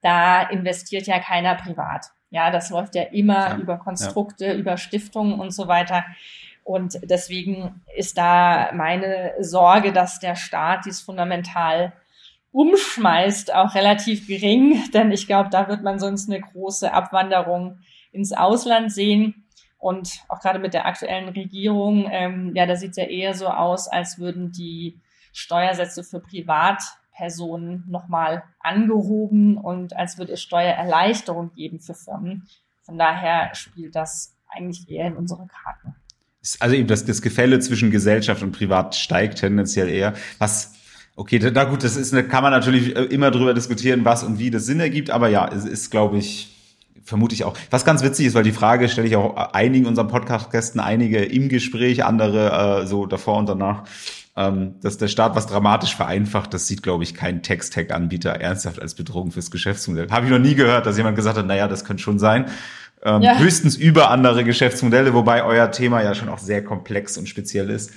Speaker 2: da investiert ja keiner privat. Ja, das läuft ja immer ja, über Konstrukte, ja. über Stiftungen und so weiter. Und deswegen ist da meine Sorge, dass der Staat dies fundamental umschmeißt, auch relativ gering, denn ich glaube, da wird man sonst eine große Abwanderung ins Ausland sehen. Und auch gerade mit der aktuellen Regierung, ähm, ja, da sieht es ja eher so aus, als würden die Steuersätze für Privat Personen nochmal angehoben und als würde es Steuererleichterung geben für Firmen. Von daher spielt das eigentlich eher in unsere Karten.
Speaker 1: Also eben das, das Gefälle zwischen Gesellschaft und Privat steigt tendenziell eher. Was Okay, na gut, das ist, kann man natürlich äh, immer drüber diskutieren, was und wie das Sinn ergibt, aber ja, es ist, glaube ich, vermute ich auch. Was ganz witzig ist, weil die Frage stelle ich auch einigen unserem Podcast-Gästen, einige im Gespräch, andere äh, so davor und danach ähm, dass der Staat was dramatisch vereinfacht, das sieht, glaube ich, kein Text-Tech-Anbieter ernsthaft als Bedrohung fürs Geschäftsmodell. Habe ich noch nie gehört, dass jemand gesagt hat, naja, das könnte schon sein. Ähm, ja. Höchstens über andere Geschäftsmodelle, wobei euer Thema ja schon auch sehr komplex und speziell ist.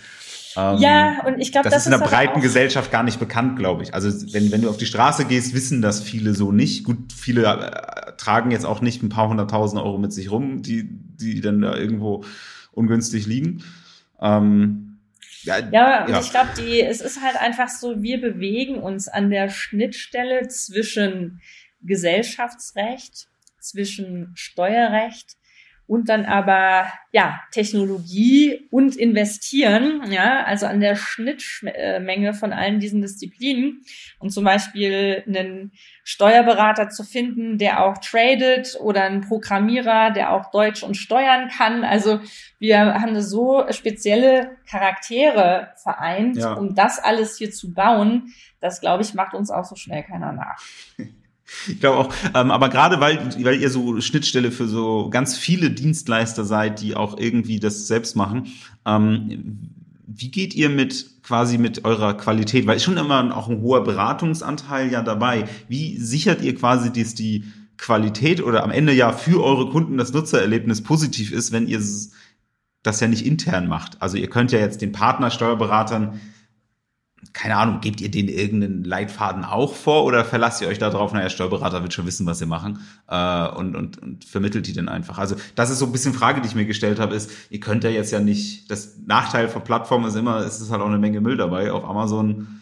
Speaker 2: Ähm, ja, und ich glaube,
Speaker 1: das, das, ist in der breiten Gesellschaft gar nicht bekannt, glaube ich. Also wenn, wenn du auf die Straße gehst, wissen das viele so nicht. Gut, viele äh, tragen jetzt auch nicht ein paar hunderttausend Euro mit sich rum, die, die dann da irgendwo ungünstig liegen. Ähm,
Speaker 2: ja, ja, und ja. ich glaube, die, es ist halt einfach so, wir bewegen uns an der Schnittstelle zwischen Gesellschaftsrecht, zwischen Steuerrecht und dann aber ja Technologie und investieren, ja, also an der Schnittmenge von allen diesen Disziplinen und zum Beispiel einen Steuerberater zu finden, der auch tradet oder einen Programmierer, der auch Deutsch und Steuern kann. Also wir haben so spezielle Charaktere vereint, ja. um das alles hier zu bauen. Das glaube ich macht uns auch so schnell keiner nach.
Speaker 1: Ich glaube auch, ähm, aber gerade weil, weil ihr so Schnittstelle für so ganz viele Dienstleister seid, die auch irgendwie das selbst machen, ähm, wie geht ihr mit quasi mit eurer Qualität? Weil ist schon immer auch ein hoher Beratungsanteil ja dabei. Wie sichert ihr quasi, dass die Qualität oder am Ende ja für eure Kunden das Nutzererlebnis positiv ist, wenn ihr das ja nicht intern macht? Also ihr könnt ja jetzt den Partnersteuerberatern keine Ahnung, gebt ihr denen irgendeinen Leitfaden auch vor oder verlasst ihr euch darauf, naja, Steuerberater wird schon wissen, was sie machen äh, und, und, und vermittelt die denn einfach? Also das ist so ein bisschen Frage, die ich mir gestellt habe, ist, ihr könnt ja jetzt ja nicht, das Nachteil von Plattformen ist immer, es ist halt auch eine Menge Müll dabei. Auf Amazon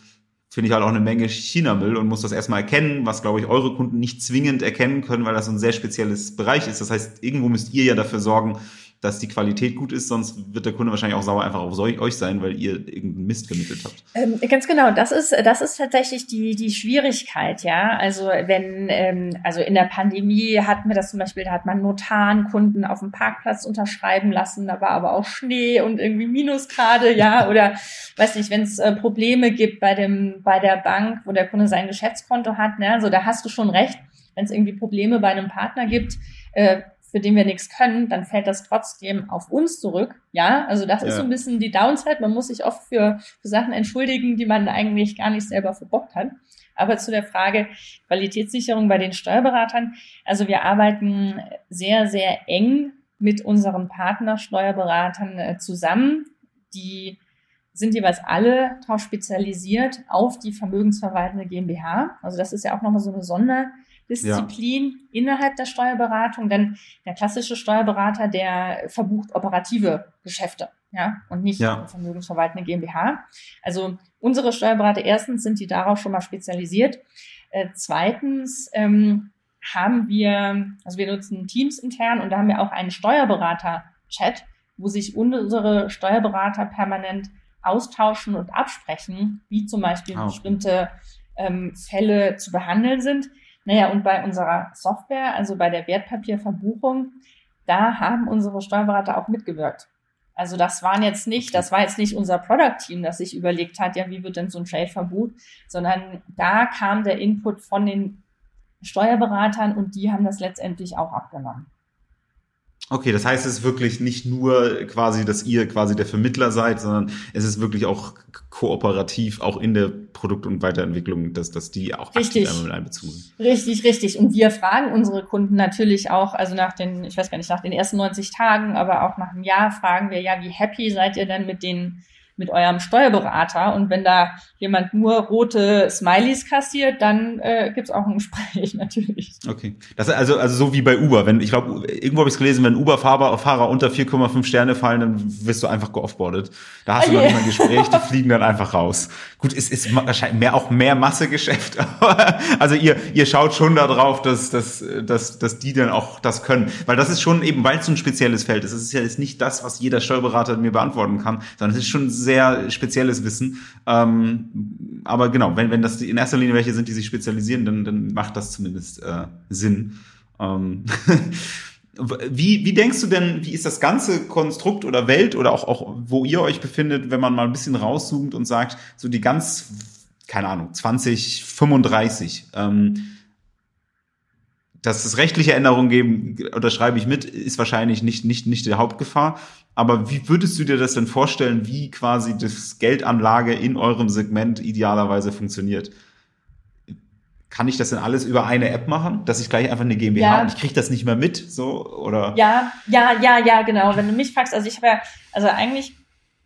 Speaker 1: finde ich halt auch eine Menge China-Müll und muss das erstmal erkennen, was, glaube ich, eure Kunden nicht zwingend erkennen können, weil das so ein sehr spezielles Bereich ist. Das heißt, irgendwo müsst ihr ja dafür sorgen, dass die Qualität gut ist, sonst wird der Kunde wahrscheinlich auch sauer einfach auf euch sein, weil ihr irgendeinen Mist vermittelt habt.
Speaker 2: Ähm, ganz genau, das ist das ist tatsächlich die die Schwierigkeit, ja. Also wenn ähm, also in der Pandemie hatten wir das zum Beispiel, da hat man Notaren Kunden auf dem Parkplatz unterschreiben lassen, da war aber auch Schnee und irgendwie Minusgrade, ja, oder weiß nicht, wenn es äh, Probleme gibt bei dem bei der Bank, wo der Kunde sein Geschäftskonto hat, ne, also da hast du schon recht, wenn es irgendwie Probleme bei einem Partner gibt. Äh, für den wir nichts können, dann fällt das trotzdem auf uns zurück. Ja, also das ja. ist so ein bisschen die Downside. Man muss sich oft für, für Sachen entschuldigen, die man eigentlich gar nicht selber verbockt hat. Aber zu der Frage Qualitätssicherung bei den Steuerberatern. Also wir arbeiten sehr, sehr eng mit unseren Partnersteuerberatern äh, zusammen. Die sind jeweils alle darauf spezialisiert auf die vermögensverwaltende GmbH. Also das ist ja auch nochmal so eine Sonder- Disziplin ja. innerhalb der Steuerberatung, denn der klassische Steuerberater, der verbucht operative Geschäfte, ja, und nicht ja. vermögensverwaltende GmbH. Also unsere Steuerberater erstens sind die darauf schon mal spezialisiert. Äh, zweitens ähm, haben wir, also wir nutzen Teams intern und da haben wir auch einen Steuerberater-Chat, wo sich unsere Steuerberater permanent austauschen und absprechen, wie zum Beispiel oh. bestimmte ähm, Fälle zu behandeln sind. Naja, und bei unserer Software, also bei der Wertpapierverbuchung, da haben unsere Steuerberater auch mitgewirkt. Also das waren jetzt nicht, das war jetzt nicht unser Product Team, das sich überlegt hat, ja, wie wird denn so ein Trade verbucht, sondern da kam der Input von den Steuerberatern und die haben das letztendlich auch abgenommen.
Speaker 1: Okay, das heißt, es ist wirklich nicht nur quasi, dass ihr quasi der Vermittler seid, sondern es ist wirklich auch kooperativ, auch in der Produkt- und Weiterentwicklung, dass, dass die auch
Speaker 2: richtig. aktiv mit einbezogen sind. Richtig, richtig. Und wir fragen unsere Kunden natürlich auch, also nach den, ich weiß gar nicht, nach den ersten 90 Tagen, aber auch nach einem Jahr fragen wir ja, wie happy seid ihr denn mit den mit eurem Steuerberater und wenn da jemand nur rote Smileys kassiert, dann äh, gibt auch ein Gespräch natürlich.
Speaker 1: Okay. Das also also so wie bei Uber, wenn ich glaube irgendwo habe ich es gelesen, wenn Uber Fahrer Fahrer unter 4,5 Sterne fallen, dann wirst du einfach geoffboardet. Da hast du noch nicht ein Gespräch, die fliegen dann einfach raus. Gut, es ist wahrscheinlich mehr auch mehr Massegeschäft, also ihr ihr schaut schon darauf, dass dass dass dass die dann auch das können, weil das ist schon eben weil es so ein spezielles Feld ist. Es ist ja jetzt nicht das, was jeder Steuerberater mir beantworten kann, sondern es ist schon sehr sehr spezielles Wissen. Ähm, aber genau, wenn, wenn das in erster Linie welche sind, die sich spezialisieren, dann, dann macht das zumindest äh, Sinn. Ähm Wie, wie denkst du denn, wie ist das ganze Konstrukt oder Welt oder auch, auch wo ihr euch befindet, wenn man mal ein bisschen rauszoomt und sagt, so die ganz, keine Ahnung, 2035, ähm, dass es rechtliche Änderungen geben, unterschreibe ich mit, ist wahrscheinlich nicht, nicht, nicht die Hauptgefahr. Aber wie würdest du dir das denn vorstellen, wie quasi das Geldanlage in eurem Segment idealerweise funktioniert? Kann ich das denn alles über eine App machen, dass ich gleich einfach eine GmbH ja. und ich kriege das nicht mehr mit, so oder?
Speaker 2: Ja, ja, ja, ja, genau. Wenn du mich fragst, also ich habe ja, also eigentlich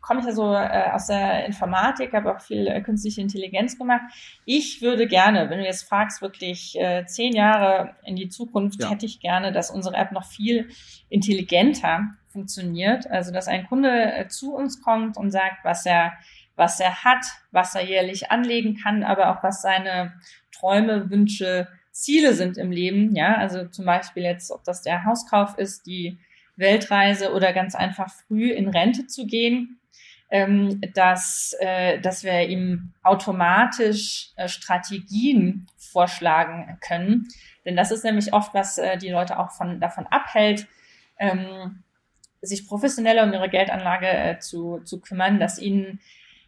Speaker 2: komme ich ja so äh, aus der Informatik, habe auch viel äh, künstliche Intelligenz gemacht. Ich würde gerne, wenn du jetzt fragst, wirklich äh, zehn Jahre in die Zukunft, ja. hätte ich gerne, dass unsere App noch viel intelligenter funktioniert. Also dass ein Kunde äh, zu uns kommt und sagt, was er was er hat, was er jährlich anlegen kann, aber auch was seine Träume, Wünsche, Ziele sind im Leben. Ja, also zum Beispiel jetzt, ob das der Hauskauf ist, die Weltreise oder ganz einfach früh in Rente zu gehen, ähm, dass, äh, dass wir ihm automatisch äh, Strategien vorschlagen können. Denn das ist nämlich oft, was äh, die Leute auch von, davon abhält, ähm, sich professioneller um ihre Geldanlage äh, zu, zu kümmern, dass ihnen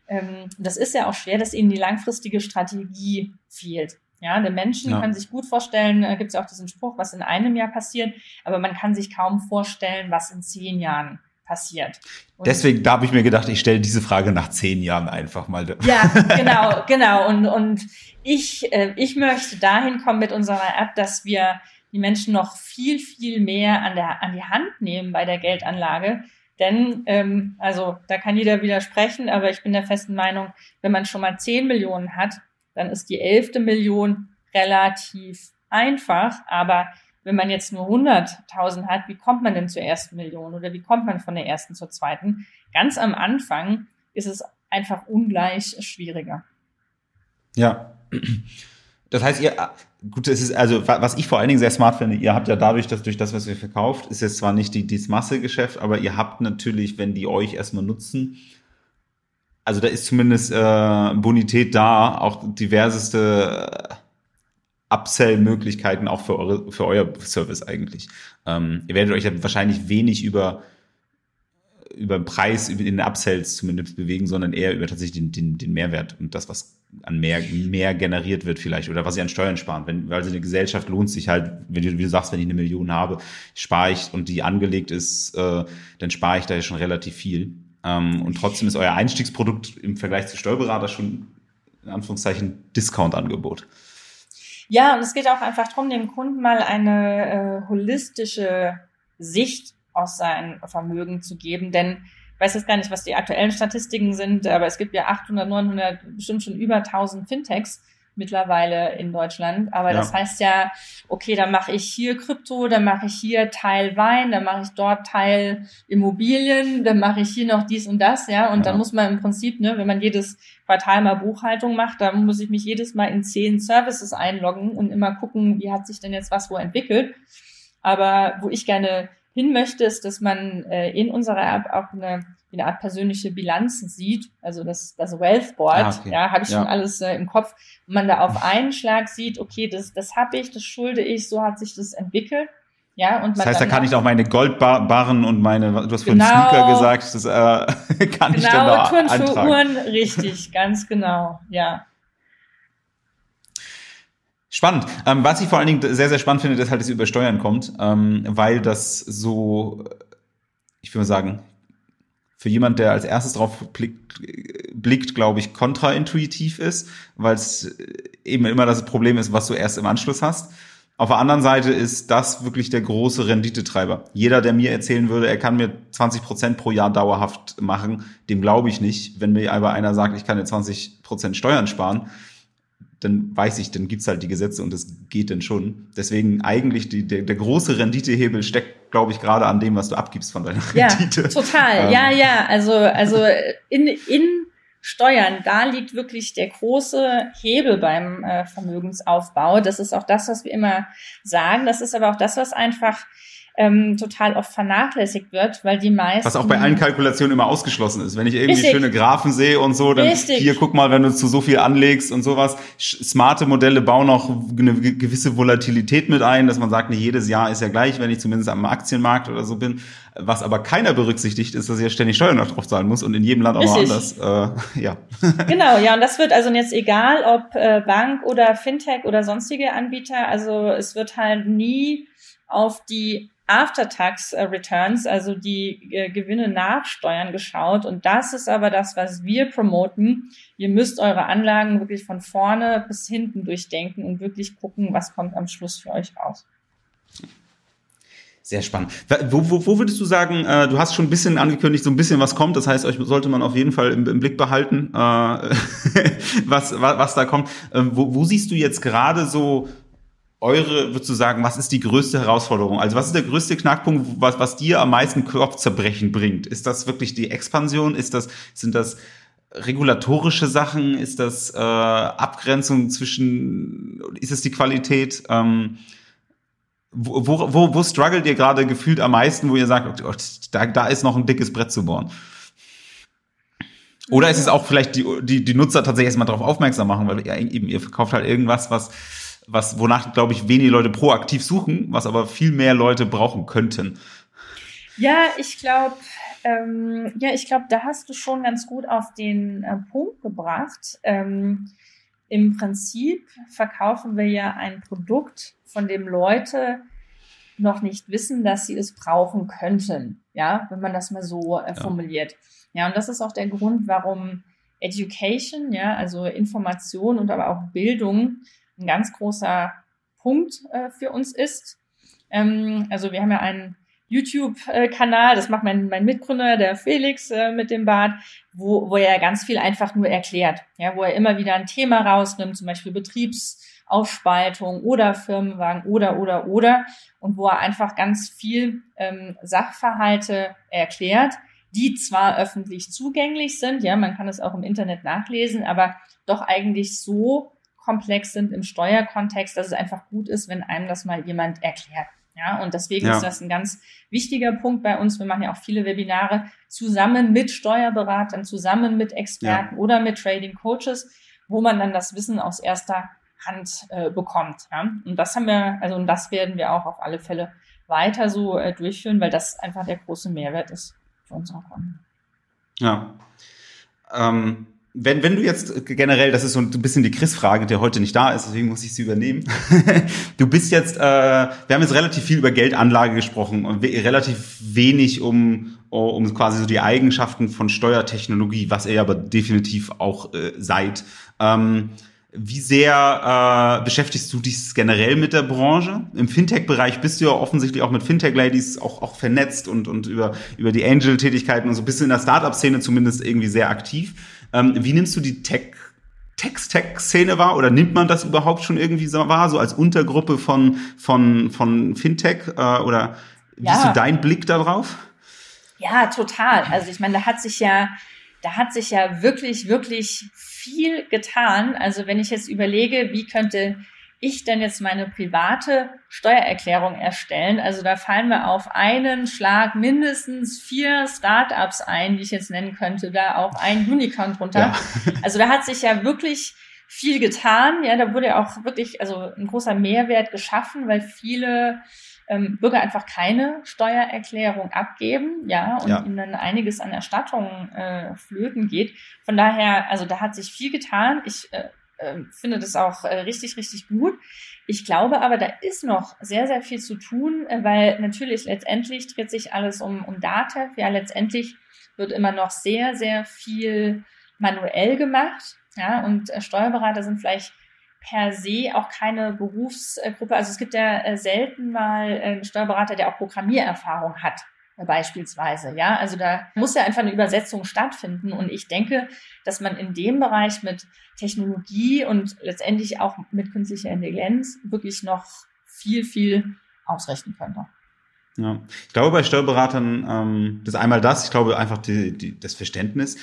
Speaker 2: ähm, das ist ja auch schwer, dass ihnen die langfristige Strategie fehlt. Ja, der Menschen ja. kann sich gut vorstellen, äh, gibt es ja auch diesen Spruch, was in einem Jahr passiert, aber man kann sich kaum vorstellen, was in zehn Jahren passiert.
Speaker 1: Und Deswegen, da habe ich mir gedacht, ich stelle diese Frage nach zehn Jahren einfach mal.
Speaker 2: Ja, genau, genau. Und, und ich, äh, ich möchte dahin kommen mit unserer App, dass wir die Menschen noch viel, viel mehr an, der, an die Hand nehmen bei der Geldanlage, denn, ähm, also da kann jeder widersprechen, aber ich bin der festen Meinung, wenn man schon mal 10 Millionen hat, dann ist die elfte Million relativ einfach. Aber wenn man jetzt nur 100.000 hat, wie kommt man denn zur ersten Million oder wie kommt man von der ersten zur zweiten? Ganz am Anfang ist es einfach ungleich schwieriger.
Speaker 1: Ja. Das heißt, ihr, gut, es ist, also, was ich vor allen Dingen sehr smart finde, ihr habt ja dadurch, dass durch das, was ihr verkauft, ist jetzt zwar nicht die, dieses Massegeschäft, aber ihr habt natürlich, wenn die euch erstmal nutzen, also da ist zumindest äh, Bonität da, auch diverseste äh, Upsell-Möglichkeiten auch für, eure, für euer Service eigentlich. Ähm, ihr werdet euch ja wahrscheinlich wenig über über den Preis, über den Upsells zumindest bewegen, sondern eher über tatsächlich den, den, den Mehrwert und das, was an mehr, mehr generiert wird vielleicht oder was sie an Steuern sparen. Wenn, weil sie eine Gesellschaft lohnt sich halt, wenn du, wie du sagst, wenn ich eine Million habe, spare ich und die angelegt ist, äh, dann spare ich da ja schon relativ viel. Ähm, und trotzdem ist euer Einstiegsprodukt im Vergleich zu Steuerberater schon in Anführungszeichen Discount-Angebot.
Speaker 2: Ja, und es geht auch einfach darum, dem Kunden mal eine äh, holistische Sicht aus seinem Vermögen zu geben. Denn ich weiß jetzt gar nicht, was die aktuellen Statistiken sind, aber es gibt ja 800, 900, bestimmt schon über 1000 Fintechs mittlerweile in Deutschland. Aber ja. das heißt ja, okay, dann mache ich hier Krypto, dann mache ich hier Teil Wein, dann mache ich dort Teil Immobilien, dann mache ich hier noch dies und das, ja. Und ja. dann muss man im Prinzip, ne, wenn man jedes Quartal mal Buchhaltung macht, dann muss ich mich jedes Mal in zehn Services einloggen und immer gucken, wie hat sich denn jetzt was wo entwickelt. Aber wo ich gerne hin möchte, ist, dass man äh, in unserer App auch eine, eine Art persönliche Bilanz sieht, also das, das Wealth Board, ah, okay. ja, habe ich ja. schon alles äh, im Kopf, und man da auf einen Schlag sieht, okay, das, das habe ich, das schulde ich, so hat sich das entwickelt. Ja, und
Speaker 1: das heißt, da kann ich auch meine Goldbarren und meine, du hast von genau, Sneaker gesagt, das äh, kann genau, ich dann da
Speaker 2: Turnschuhe, eintragen. Uhren, richtig, ganz genau, ja.
Speaker 1: Spannend. Ähm, was ich vor allen Dingen sehr, sehr spannend finde, ist halt, dass ihr über Steuern kommt, ähm, weil das so, ich würde mal sagen, für jemand, der als erstes drauf blickt, blickt glaube ich, kontraintuitiv ist, weil es eben immer das Problem ist, was du erst im Anschluss hast. Auf der anderen Seite ist das wirklich der große Renditetreiber. Jeder, der mir erzählen würde, er kann mir 20 Prozent pro Jahr dauerhaft machen, dem glaube ich nicht. Wenn mir aber einer sagt, ich kann dir 20 Prozent Steuern sparen, dann weiß ich, dann gibt's halt die Gesetze und das geht dann schon. Deswegen eigentlich die, der, der große Renditehebel steckt, glaube ich, gerade an dem, was du abgibst von deiner
Speaker 2: ja,
Speaker 1: Rendite.
Speaker 2: Total, ähm. ja, ja. Also, also in, in Steuern, da liegt wirklich der große Hebel beim äh, Vermögensaufbau. Das ist auch das, was wir immer sagen. Das ist aber auch das, was einfach ähm, total oft vernachlässigt wird, weil die meisten.
Speaker 1: Was auch bei allen Kalkulationen immer ausgeschlossen ist. Wenn ich irgendwie Richtig. schöne Graphen sehe und so, dann Richtig. hier guck mal, wenn du zu so viel anlegst und sowas. Smarte Modelle bauen auch eine gewisse Volatilität mit ein, dass man sagt, nicht jedes Jahr ist ja gleich, wenn ich zumindest am Aktienmarkt oder so bin. Was aber keiner berücksichtigt, ist, dass ich ja ständig Steuern noch drauf zahlen muss und in jedem Land auch Richtig. noch anders. Äh, ja.
Speaker 2: Genau, ja, und das wird also jetzt egal, ob äh, Bank oder Fintech oder sonstige Anbieter, also es wird halt nie auf die After-Tax-Returns, also die äh, Gewinne nach Steuern geschaut. Und das ist aber das, was wir promoten. Ihr müsst eure Anlagen wirklich von vorne bis hinten durchdenken und wirklich gucken, was kommt am Schluss für euch raus.
Speaker 1: Sehr spannend. Wo, wo, wo würdest du sagen, äh, du hast schon ein bisschen angekündigt, so ein bisschen was kommt, das heißt, euch sollte man auf jeden Fall im, im Blick behalten, äh, was, was, was da kommt. Äh, wo, wo siehst du jetzt gerade so eure, würdest du sagen, was ist die größte Herausforderung? Also was ist der größte Knackpunkt, was, was dir am meisten Kopfzerbrechen bringt? Ist das wirklich die Expansion? Ist das, sind das regulatorische Sachen? Ist das äh, Abgrenzung zwischen, ist es die Qualität? Ähm, wo, wo, wo, wo struggelt ihr gerade gefühlt am meisten, wo ihr sagt, oh, da, da ist noch ein dickes Brett zu bohren? Oder ist es auch vielleicht die, die, die Nutzer tatsächlich erstmal darauf aufmerksam machen, weil ihr eben ihr verkauft halt irgendwas, was, was, wonach, glaube ich, wenige Leute proaktiv suchen, was aber viel mehr Leute brauchen könnten.
Speaker 2: Ja, ich glaube, ähm, ja, ich glaube, da hast du schon ganz gut auf den äh, Punkt gebracht. Ähm, Im Prinzip verkaufen wir ja ein Produkt, von dem Leute noch nicht wissen, dass sie es brauchen könnten. Ja, wenn man das mal so äh, formuliert. Ja. ja, und das ist auch der Grund, warum Education, ja, also Information und aber auch Bildung ein ganz großer Punkt äh, für uns ist. Ähm, also wir haben ja einen YouTube-Kanal, das macht mein, mein Mitgründer, der Felix äh, mit dem Bart, wo, wo er ganz viel einfach nur erklärt, ja, wo er immer wieder ein Thema rausnimmt, zum Beispiel Betriebsaufspaltung oder Firmenwagen oder, oder, oder, und wo er einfach ganz viel ähm, Sachverhalte erklärt, die zwar öffentlich zugänglich sind, ja, man kann es auch im Internet nachlesen, aber doch eigentlich so komplex sind im Steuerkontext, dass es einfach gut ist, wenn einem das mal jemand erklärt. Ja, und deswegen ja. ist das ein ganz wichtiger Punkt bei uns. Wir machen ja auch viele Webinare zusammen mit Steuerberatern, zusammen mit Experten ja. oder mit Trading Coaches, wo man dann das Wissen aus erster Hand äh, bekommt. Ja? Und das haben wir, also und das werden wir auch auf alle Fälle weiter so äh, durchführen, weil das einfach der große Mehrwert ist für unsere Kunden.
Speaker 1: Ja. Ähm, wenn, wenn du jetzt generell, das ist so ein bisschen die Chris-Frage, der heute nicht da ist, deswegen muss ich sie übernehmen. du bist jetzt, äh, wir haben jetzt relativ viel über Geldanlage gesprochen und relativ wenig um, um quasi so die Eigenschaften von Steuertechnologie, was ihr aber definitiv auch äh, seid. Ähm, wie sehr äh, beschäftigst du dich generell mit der Branche? Im Fintech-Bereich bist du ja offensichtlich auch mit Fintech-Ladies auch, auch vernetzt und, und über, über die Angel-Tätigkeiten und so bist du in der Startup-Szene zumindest irgendwie sehr aktiv. Ähm, wie nimmst du die Tech Text-Tech-Szene wahr oder nimmt man das überhaupt schon irgendwie so wahr, so als Untergruppe von, von, von Fintech äh, oder wie ja. ist so dein Blick darauf?
Speaker 2: Ja, total. Also ich meine, da hat sich ja, da hat sich ja wirklich, wirklich viel getan. Also wenn ich jetzt überlege, wie könnte ich denn jetzt meine private Steuererklärung erstellen? Also da fallen mir auf einen Schlag mindestens vier Startups ein, die ich jetzt nennen könnte, da auch ein Unicorn drunter. Ja. Also da hat sich ja wirklich viel getan. Ja, da wurde ja auch wirklich also ein großer Mehrwert geschaffen, weil viele ähm, Bürger einfach keine Steuererklärung abgeben, ja, und ja. ihnen dann einiges an Erstattungen äh, flöten geht. Von daher, also da hat sich viel getan. Ich äh, äh, finde das auch äh, richtig, richtig gut. Ich glaube aber, da ist noch sehr, sehr viel zu tun, äh, weil natürlich letztendlich dreht sich alles um, um Datev. Ja, letztendlich wird immer noch sehr, sehr viel manuell gemacht. Ja, und äh, Steuerberater sind vielleicht per se auch keine Berufsgruppe. Also es gibt ja äh, selten mal einen Steuerberater, der auch Programmiererfahrung hat beispielsweise. Ja, also da muss ja einfach eine Übersetzung stattfinden. Und ich denke, dass man in dem Bereich mit Technologie und letztendlich auch mit künstlicher Intelligenz wirklich noch viel, viel ausrechnen könnte.
Speaker 1: Ja, ich glaube bei Steuerberatern, ähm, das ist einmal das, ich glaube einfach die, die, das Verständnis.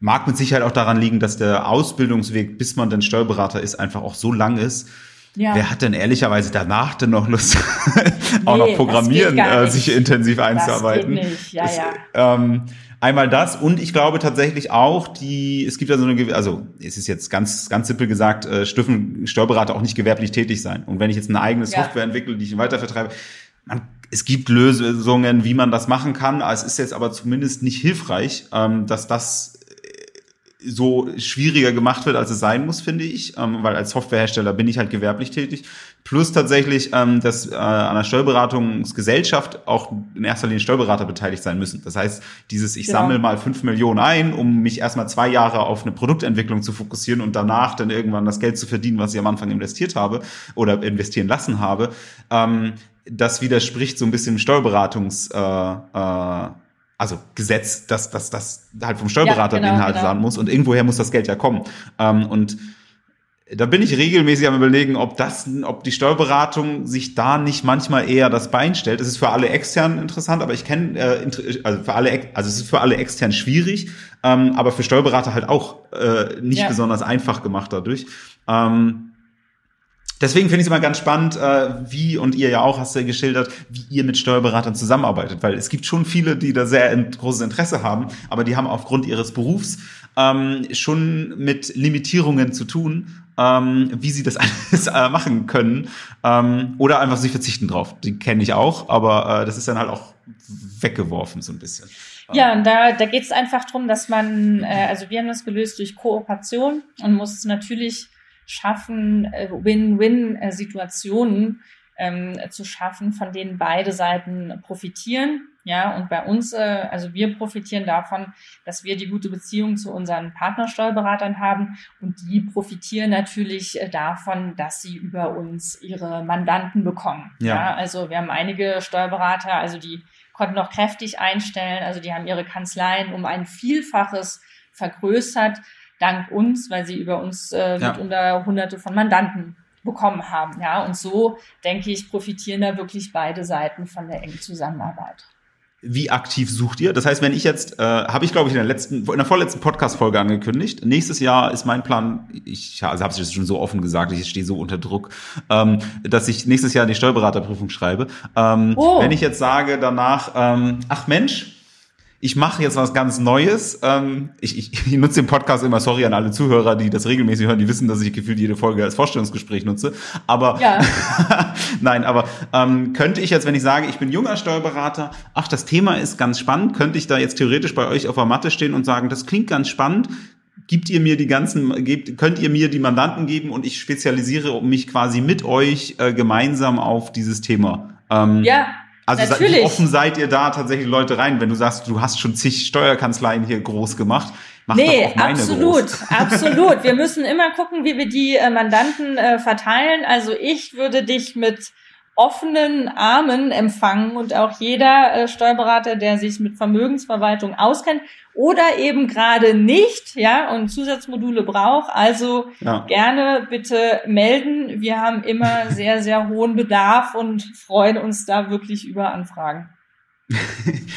Speaker 1: Mag mit Sicherheit auch daran liegen, dass der Ausbildungsweg, bis man dann Steuerberater ist, einfach auch so lang ist. Ja. Wer hat denn ehrlicherweise danach denn noch Lust, auch noch Programmieren, äh, sich intensiv einzuarbeiten? Das geht nicht. Ja, das, ja. Ähm, einmal das und ich glaube tatsächlich auch die, es gibt ja so eine, also es ist jetzt ganz, ganz simpel gesagt, äh, dürfen Steuerberater auch nicht gewerblich tätig sein. Und wenn ich jetzt eine eigene Software ja. entwickle, die ich weitervertreibe, man, es gibt Lösungen, wie man das machen kann. Es ist jetzt aber zumindest nicht hilfreich, ähm, dass das so schwieriger gemacht wird, als es sein muss, finde ich, ähm, weil als Softwarehersteller bin ich halt gewerblich tätig. Plus tatsächlich, ähm, dass äh, an der Steuerberatungsgesellschaft auch in erster Linie Steuerberater beteiligt sein müssen. Das heißt, dieses ich genau. sammle mal fünf Millionen ein, um mich erstmal zwei Jahre auf eine Produktentwicklung zu fokussieren und danach dann irgendwann das Geld zu verdienen, was ich am Anfang investiert habe oder investieren lassen habe. Ähm, das widerspricht so ein bisschen dem Steuerberatungs äh, äh, also Gesetz, dass das das halt vom Steuerberater ja, genau, Inhalt genau. sein muss und irgendwoher muss das Geld ja kommen. Ähm, und da bin ich regelmäßig am überlegen, ob das, ob die Steuerberatung sich da nicht manchmal eher das Bein stellt. Es ist für alle extern interessant, aber ich kenne, äh, also für alle, also es ist für alle extern schwierig, ähm, aber für Steuerberater halt auch äh, nicht ja. besonders einfach gemacht dadurch. Ähm, Deswegen finde ich es immer ganz spannend, äh, wie, und ihr ja auch hast du ja geschildert, wie ihr mit Steuerberatern zusammenarbeitet, weil es gibt schon viele, die da sehr großes Interesse haben, aber die haben aufgrund ihres Berufs ähm, schon mit Limitierungen zu tun, ähm, wie sie das alles äh, machen können ähm, oder einfach sie verzichten drauf. Die kenne ich auch, aber äh, das ist dann halt auch weggeworfen so ein bisschen.
Speaker 2: Ja, und da, da geht es einfach drum, dass man, äh, also wir haben das gelöst durch Kooperation und muss natürlich schaffen, äh, Win-Win-Situationen ähm, zu schaffen, von denen beide Seiten profitieren. Ja, und bei uns, äh, also wir profitieren davon, dass wir die gute Beziehung zu unseren Partnersteuerberatern haben und die profitieren natürlich äh, davon, dass sie über uns ihre Mandanten bekommen. Ja. ja, also wir haben einige Steuerberater, also die konnten noch kräftig einstellen, also die haben ihre Kanzleien um ein Vielfaches vergrößert, dank uns, weil sie über uns äh, ja. mitunter hunderte von Mandanten bekommen haben. Ja, und so denke ich, profitieren da wirklich beide Seiten von der engen Zusammenarbeit.
Speaker 1: Wie aktiv sucht ihr? Das heißt, wenn ich jetzt, äh, habe ich glaube ich in der letzten, in der vorletzten Podcast-Folge angekündigt. Nächstes Jahr ist mein Plan, ich also habe es schon so offen gesagt, ich stehe so unter Druck, ähm, dass ich nächstes Jahr die Steuerberaterprüfung schreibe. Ähm, oh. Wenn ich jetzt sage danach, ähm, ach Mensch, ich mache jetzt was ganz Neues. Ähm, ich, ich, ich nutze den Podcast immer, sorry an alle Zuhörer, die das regelmäßig hören, die wissen, dass ich gefühlt jede Folge als Vorstellungsgespräch nutze. Aber ja. nein, aber ähm, könnte ich jetzt, wenn ich sage, ich bin junger Steuerberater, ach, das Thema ist ganz spannend, könnte ich da jetzt theoretisch bei euch auf der Matte stehen und sagen, das klingt ganz spannend. Gibt ihr mir die ganzen, gebt, könnt ihr mir die Mandanten geben und ich spezialisiere mich quasi mit euch äh, gemeinsam auf dieses Thema.
Speaker 2: Ähm, ja,
Speaker 1: also Natürlich. wie offen seid ihr da tatsächlich Leute rein, wenn du sagst, du hast schon zig Steuerkanzleien hier groß gemacht?
Speaker 2: Mach nee, doch auch meine absolut, groß. absolut. Wir müssen immer gucken, wie wir die äh, Mandanten äh, verteilen. Also ich würde dich mit offenen Armen empfangen und auch jeder äh, Steuerberater, der sich mit Vermögensverwaltung auskennt oder eben gerade nicht, ja, und Zusatzmodule braucht, also ja. gerne bitte melden. Wir haben immer sehr, sehr hohen Bedarf und freuen uns da wirklich über Anfragen.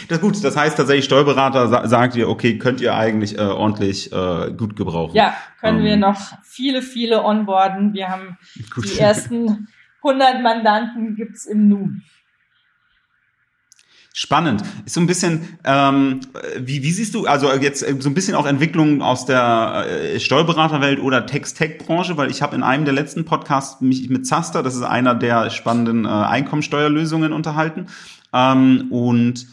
Speaker 1: das ist gut. Das heißt tatsächlich, Steuerberater sa sagt ihr, okay, könnt ihr eigentlich äh, ordentlich äh, gut gebrauchen.
Speaker 2: Ja, können ähm. wir noch viele, viele onboarden. Wir haben gut. die ersten 100 Mandanten gibt's im Nu.
Speaker 1: Spannend. Ist so ein bisschen, ähm, wie, wie siehst du, also jetzt so ein bisschen auch Entwicklungen aus der äh, Steuerberaterwelt oder Text-Tech-Branche, weil ich habe in einem der letzten Podcasts mich mit Zaster, das ist einer der spannenden äh, Einkommensteuerlösungen unterhalten. Ähm, und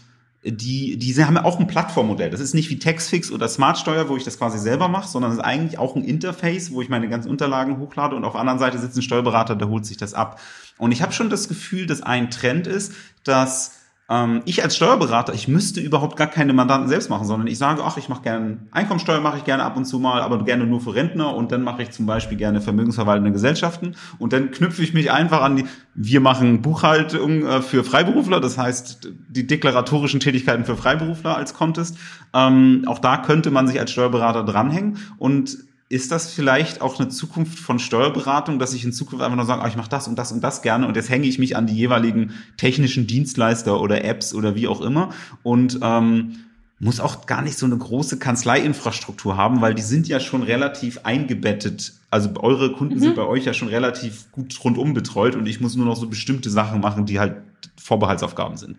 Speaker 1: die, die haben ja auch ein Plattformmodell. Das ist nicht wie Taxfix oder Smartsteuer, wo ich das quasi selber mache, sondern es ist eigentlich auch ein Interface, wo ich meine ganzen Unterlagen hochlade und auf der anderen Seite sitzt ein Steuerberater, der holt sich das ab. Und ich habe schon das Gefühl, dass ein Trend ist, dass ähm, ich als Steuerberater, ich müsste überhaupt gar keine Mandanten selbst machen, sondern ich sage, ach, ich mache gerne Einkommensteuer, mache ich gerne ab und zu mal, aber gerne nur für Rentner und dann mache ich zum Beispiel gerne vermögensverwaltende Gesellschaften und dann knüpfe ich mich einfach an die, wir machen Buchhaltung äh, für Freiberufler, das heißt die deklaratorischen Tätigkeiten für Freiberufler als Contest. Ähm, auch da könnte man sich als Steuerberater dranhängen und ist das vielleicht auch eine Zukunft von Steuerberatung, dass ich in Zukunft einfach nur sage, ah, ich mache das und das und das gerne und jetzt hänge ich mich an die jeweiligen technischen Dienstleister oder Apps oder wie auch immer und ähm, muss auch gar nicht so eine große Kanzleiinfrastruktur haben, weil die sind ja schon relativ eingebettet. Also eure Kunden mhm. sind bei euch ja schon relativ gut rundum betreut und ich muss nur noch so bestimmte Sachen machen, die halt Vorbehaltsaufgaben sind.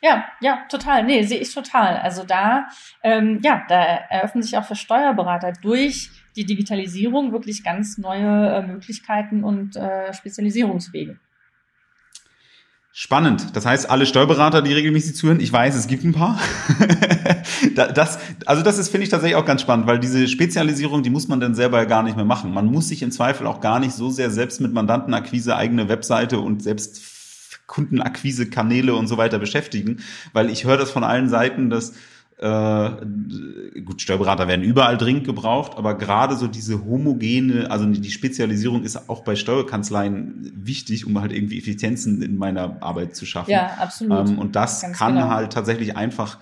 Speaker 2: Ja, ja, total. Nee, sehe ich total. Also da, ähm, ja, da eröffnen sich auch für Steuerberater durch die Digitalisierung wirklich ganz neue äh, Möglichkeiten und äh, Spezialisierungswege.
Speaker 1: Spannend. Das heißt, alle Steuerberater, die regelmäßig zuhören, ich weiß, es gibt ein paar. das, also das ist, finde ich tatsächlich auch ganz spannend, weil diese Spezialisierung, die muss man dann selber gar nicht mehr machen. Man muss sich im Zweifel auch gar nicht so sehr selbst mit Mandantenakquise, eigene Webseite und selbst Kundenakquise-Kanäle und so weiter beschäftigen, weil ich höre das von allen Seiten, dass äh, gut, Steuerberater werden überall dringend gebraucht, aber gerade so diese homogene, also die Spezialisierung ist auch bei Steuerkanzleien wichtig, um halt irgendwie Effizienzen in meiner Arbeit zu schaffen.
Speaker 2: Ja, absolut.
Speaker 1: Ähm, und das Ganz kann genau. halt tatsächlich einfach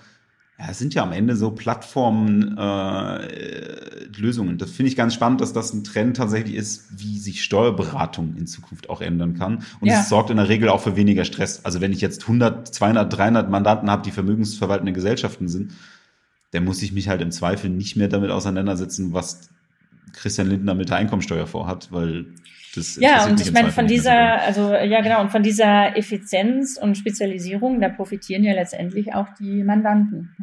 Speaker 1: ja, es sind ja am Ende so Plattformen äh, Lösungen. Das finde ich ganz spannend, dass das ein Trend tatsächlich ist, wie sich Steuerberatung in Zukunft auch ändern kann. Und ja. es sorgt in der Regel auch für weniger Stress. Also wenn ich jetzt 100, 200, 300 Mandanten habe, die vermögensverwaltende Gesellschaften sind, dann muss ich mich halt im Zweifel nicht mehr damit auseinandersetzen, was Christian Lindner mit der Einkommensteuer vorhat, weil das
Speaker 2: ja, und ich meine, von dieser, also ja genau, und von dieser Effizienz und Spezialisierung, da profitieren ja letztendlich auch die Mandanten.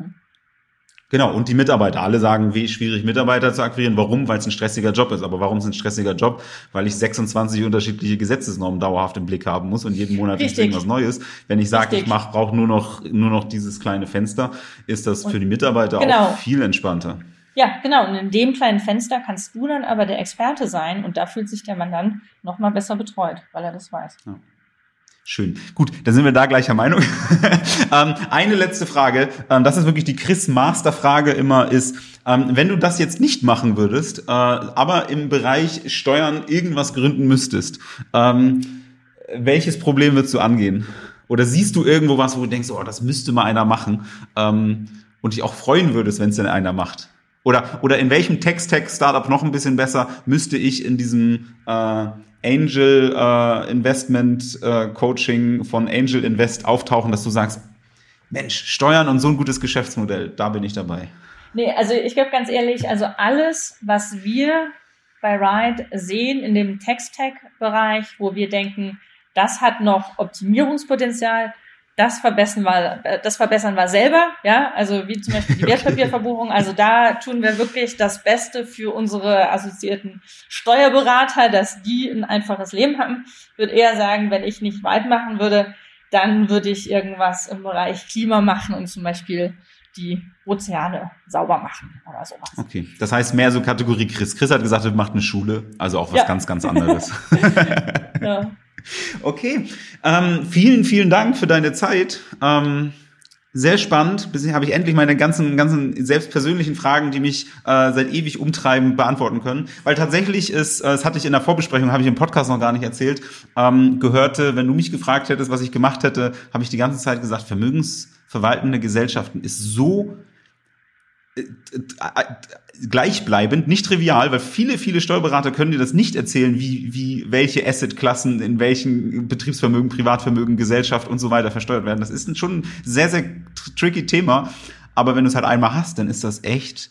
Speaker 1: Genau, und die Mitarbeiter. Alle sagen, wie schwierig Mitarbeiter zu akquirieren. Warum? Weil es ein stressiger Job ist. Aber warum ist es ein stressiger Job? Weil ich 26 unterschiedliche Gesetzesnormen dauerhaft im Blick haben muss und jeden Monat ist irgendwas Neues. Wenn ich sage, ich mach, brauche nur noch, nur noch dieses kleine Fenster, ist das und für die Mitarbeiter genau. auch viel entspannter.
Speaker 2: Ja, genau. Und in dem kleinen Fenster kannst du dann aber der Experte sein und da fühlt sich der Mandant noch mal besser betreut, weil er das weiß. Ja.
Speaker 1: Schön. Gut, dann sind wir da gleicher Meinung. ähm, eine letzte Frage, ähm, das ist wirklich die Chris-Master-Frage immer, ist, ähm, wenn du das jetzt nicht machen würdest, äh, aber im Bereich Steuern irgendwas gründen müsstest, ähm, welches Problem würdest du angehen? Oder siehst du irgendwo was, wo du denkst, oh, das müsste mal einer machen ähm, und dich auch freuen würdest, wenn es denn einer macht? Oder, oder in welchem Text-Tech-Startup noch ein bisschen besser müsste ich in diesem äh, Angel äh, Investment äh, Coaching von Angel Invest auftauchen, dass du sagst, Mensch, Steuern und so ein gutes Geschäftsmodell, da bin ich dabei.
Speaker 2: Nee, also ich glaube ganz ehrlich, also alles, was wir bei Ride sehen in dem Text-Tech-Bereich, wo wir denken, das hat noch Optimierungspotenzial, das verbessern wir, das verbessern wir selber, ja, also wie zum Beispiel die Wertpapierverbuchung. Also da tun wir wirklich das Beste für unsere assoziierten Steuerberater, dass die ein einfaches Leben haben. Ich würde eher sagen, wenn ich nicht weit machen würde, dann würde ich irgendwas im Bereich Klima machen und zum Beispiel die Ozeane sauber machen oder sowas.
Speaker 1: Okay, das heißt mehr so Kategorie Chris. Chris hat gesagt, er macht eine Schule, also auch was ja. ganz, ganz anderes. ja. Okay, ähm, vielen, vielen Dank für deine Zeit. Ähm, sehr spannend. Bisher habe ich endlich meine ganzen, ganzen selbstpersönlichen Fragen, die mich äh, seit ewig umtreiben, beantworten können. Weil tatsächlich ist, äh, das hatte ich in der Vorbesprechung, habe ich im Podcast noch gar nicht erzählt, ähm, gehörte, wenn du mich gefragt hättest, was ich gemacht hätte, habe ich die ganze Zeit gesagt, vermögensverwaltende Gesellschaften ist so gleichbleibend, nicht trivial, weil viele, viele Steuerberater können dir das nicht erzählen, wie, wie welche Assetklassen in welchen Betriebsvermögen, Privatvermögen, Gesellschaft und so weiter versteuert werden. Das ist schon ein sehr, sehr tricky Thema. Aber wenn du es halt einmal hast, dann ist das echt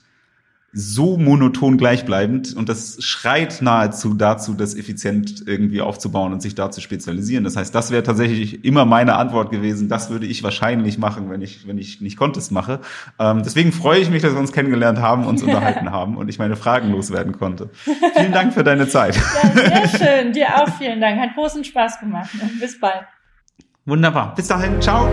Speaker 1: so monoton gleichbleibend und das schreit nahezu dazu, das effizient irgendwie aufzubauen und sich da zu spezialisieren. Das heißt, das wäre tatsächlich immer meine Antwort gewesen. Das würde ich wahrscheinlich machen, wenn ich, wenn ich nicht Contest mache. Ähm, deswegen freue ich mich, dass wir uns kennengelernt haben, uns unterhalten haben und ich meine Fragen loswerden konnte. Vielen Dank für deine Zeit.
Speaker 2: Ja, sehr schön. Dir auch vielen Dank. Hat großen Spaß gemacht. Bis bald.
Speaker 1: Wunderbar. Bis dahin. Ciao.